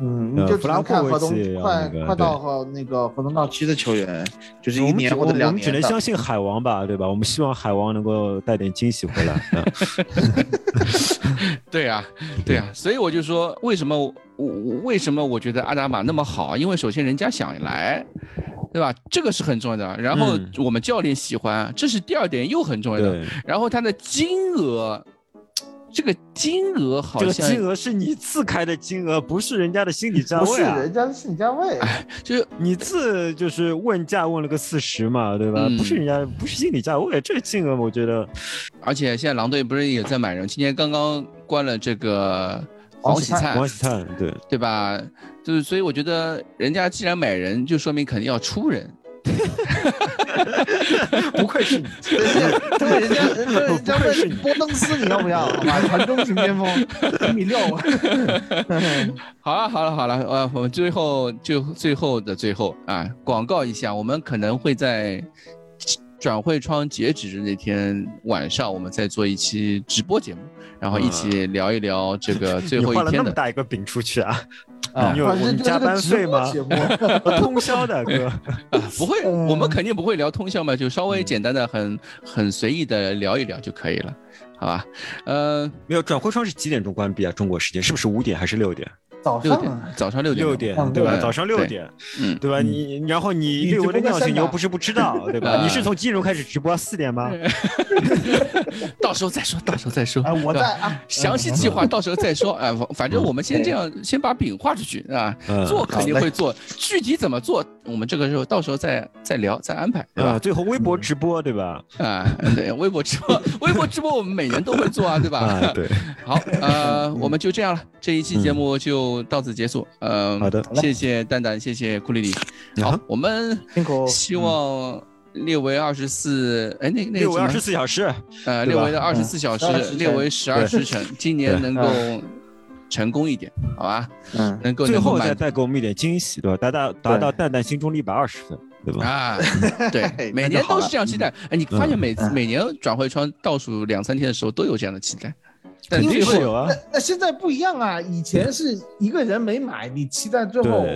嗯，就只能看合同快快到和那个合同到期的球员，就是一年或者只我我们只两年的。能相信海王吧，对吧？我们希望海王能够带点惊喜回来。嗯 对啊，对啊，所以我就说，为什么我我为什么我觉得阿达玛那么好？因为首先人家想来，对吧？这个是很重要的。然后嗯我们教练喜欢，这是第二点又很重要的。然后他的金额，这个金额好这个像金额是你自开的金额，不是人家的心理价位不是。人家的心理价位，就是你自就是问价问了个四十嘛，对吧？嗯不是人家不是心理价位，这个金额我觉得而且现在狼队不是也在买人？今年刚刚关了这个黄喜灿黄，喜灿对，对吧？就是所以我觉得人家既然买人，就说明肯定要出人。不愧是你，对人家人家人家问波登斯你要不要？好吧，传中型巅峰，一米六。好了好了好了，呃，我们最后就最后的最后啊，广告一下，我们可能会在转会窗截止的那天晚上，我们再做一期直播节目，然后一起聊一聊这个最后一天的。么大一个饼出去啊？啊你有加班费吗播节目 通宵的 哥，啊，不会，嗯我们肯定不会聊通宵嘛，就稍微简单的、很很随意的聊一聊就可以了，好吧？呃，没有转会窗是几点钟关闭啊？中国时间是不是五点还是六点？早上啊，早上六点六点对吧？早上六点，嗯，对吧？你然后你你略微的尿性你又不是不知道，对吧？啊你是从几点钟开始直播？四点吗？到时候再说，到时候再说。哎，我在啊，详细计划到时候再说哎，反反正我们先这样，先把饼画出去啊，嗯做肯定会做，具体怎么做，我们这个时候到时候再再聊再安排，对啊，吧？最后微博直播对吧？啊，对，微博直播，微博直播我们每年都会做啊，对吧？啊，对，好，呃，我们就这样了，这一期节目就到此结束。嗯，好的谢谢蛋蛋，谢谢库里里。好啊，我们辛苦希望列为二十四，哎，那那个什么六为二十四小时，呃，列为的二十四小时12时，辰列为十二时辰，今年能够成功一点，好吧？嗯，能够最后再能够满带给我们一点惊喜，对吧？达到达到蛋蛋心中的一百二十分，对吧？啊，对，每年都是这样期待。哎，你发现每次嗯每年转会窗倒数两三天的时候都有这样的期待，但肯定最后是有啊那，那现在不一样啊，以前是一个人没买，你期待最后，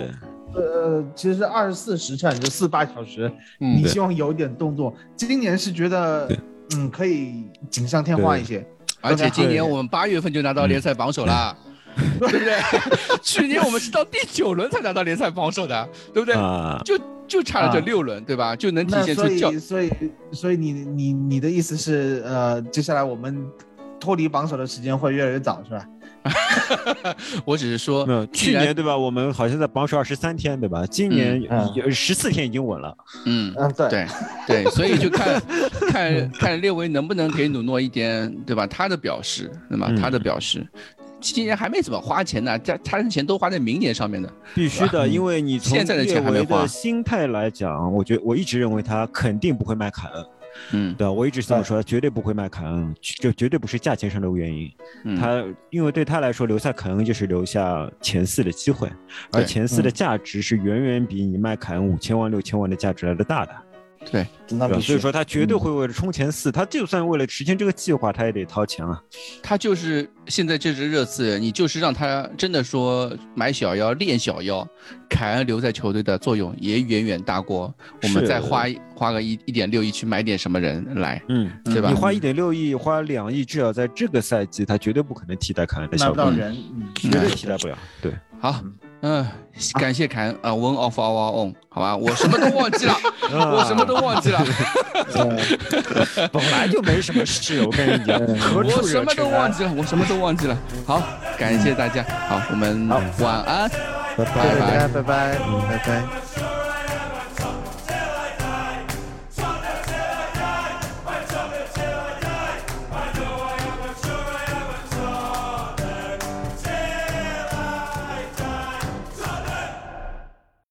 呃，其实是二十四时辰，就四八小时，嗯你希望有一点动作。今年是觉得，嗯，可以锦上添花一些。而且今年我们八月份就拿到联赛榜首了，对不对？去年我们是到第九轮才拿到联赛榜首的，对不对？啊，就就差了这啊六轮，对吧？就能体现出教以，所以，所以你你你的意思是，呃，接下来我们脱离榜首的时间会越来越早，是吧？我只是说没有，，去年对吧？我们好像在榜首二十三天，对吧？今年嗯有十四天已经稳了，嗯，嗯，对，对对，所以就看 看看列维能不能给努诺一点，对吧？他的表示，对吧？嗯他的表示，今年还没怎么花钱呢，他他的钱都花在明年上面的。必须的，因为你从现在的钱还没列维花的心态来讲，我觉我一直认为他肯定不会卖凯恩，嗯对吧？我一直这么说，他绝对不会卖凯恩，这绝对不是价钱上的原因。嗯，他因为对他来说，留下凯恩就是留下前四的机会，而前四的价值是远远比你卖凯恩五千万、六千万的价值来的大的。对，那必须。所以。说他绝对会为了冲前四，他就算为了实现这个计划，他也得掏钱啊。他就是现在这支热刺，你就是让他真的说买小妖练小妖，凯恩留在球队的作用也远远大过我们再花花个一一点六亿去买点什么人来，嗯，对吧？你花一点六亿，花两亿，至少在这个赛季，他绝对不可能替代凯恩的买效果，不到人，嗯，绝对替代不了。对，好，嗯，感谢凯恩啊，one of our own，好吧，我什么都忘记了，我什么都忘记了，本来就没什么事，我跟你讲，我什么都忘记了，我什么都忘记了。好，感谢大家，好，我们晚安。拜拜。家，拜拜，拜拜。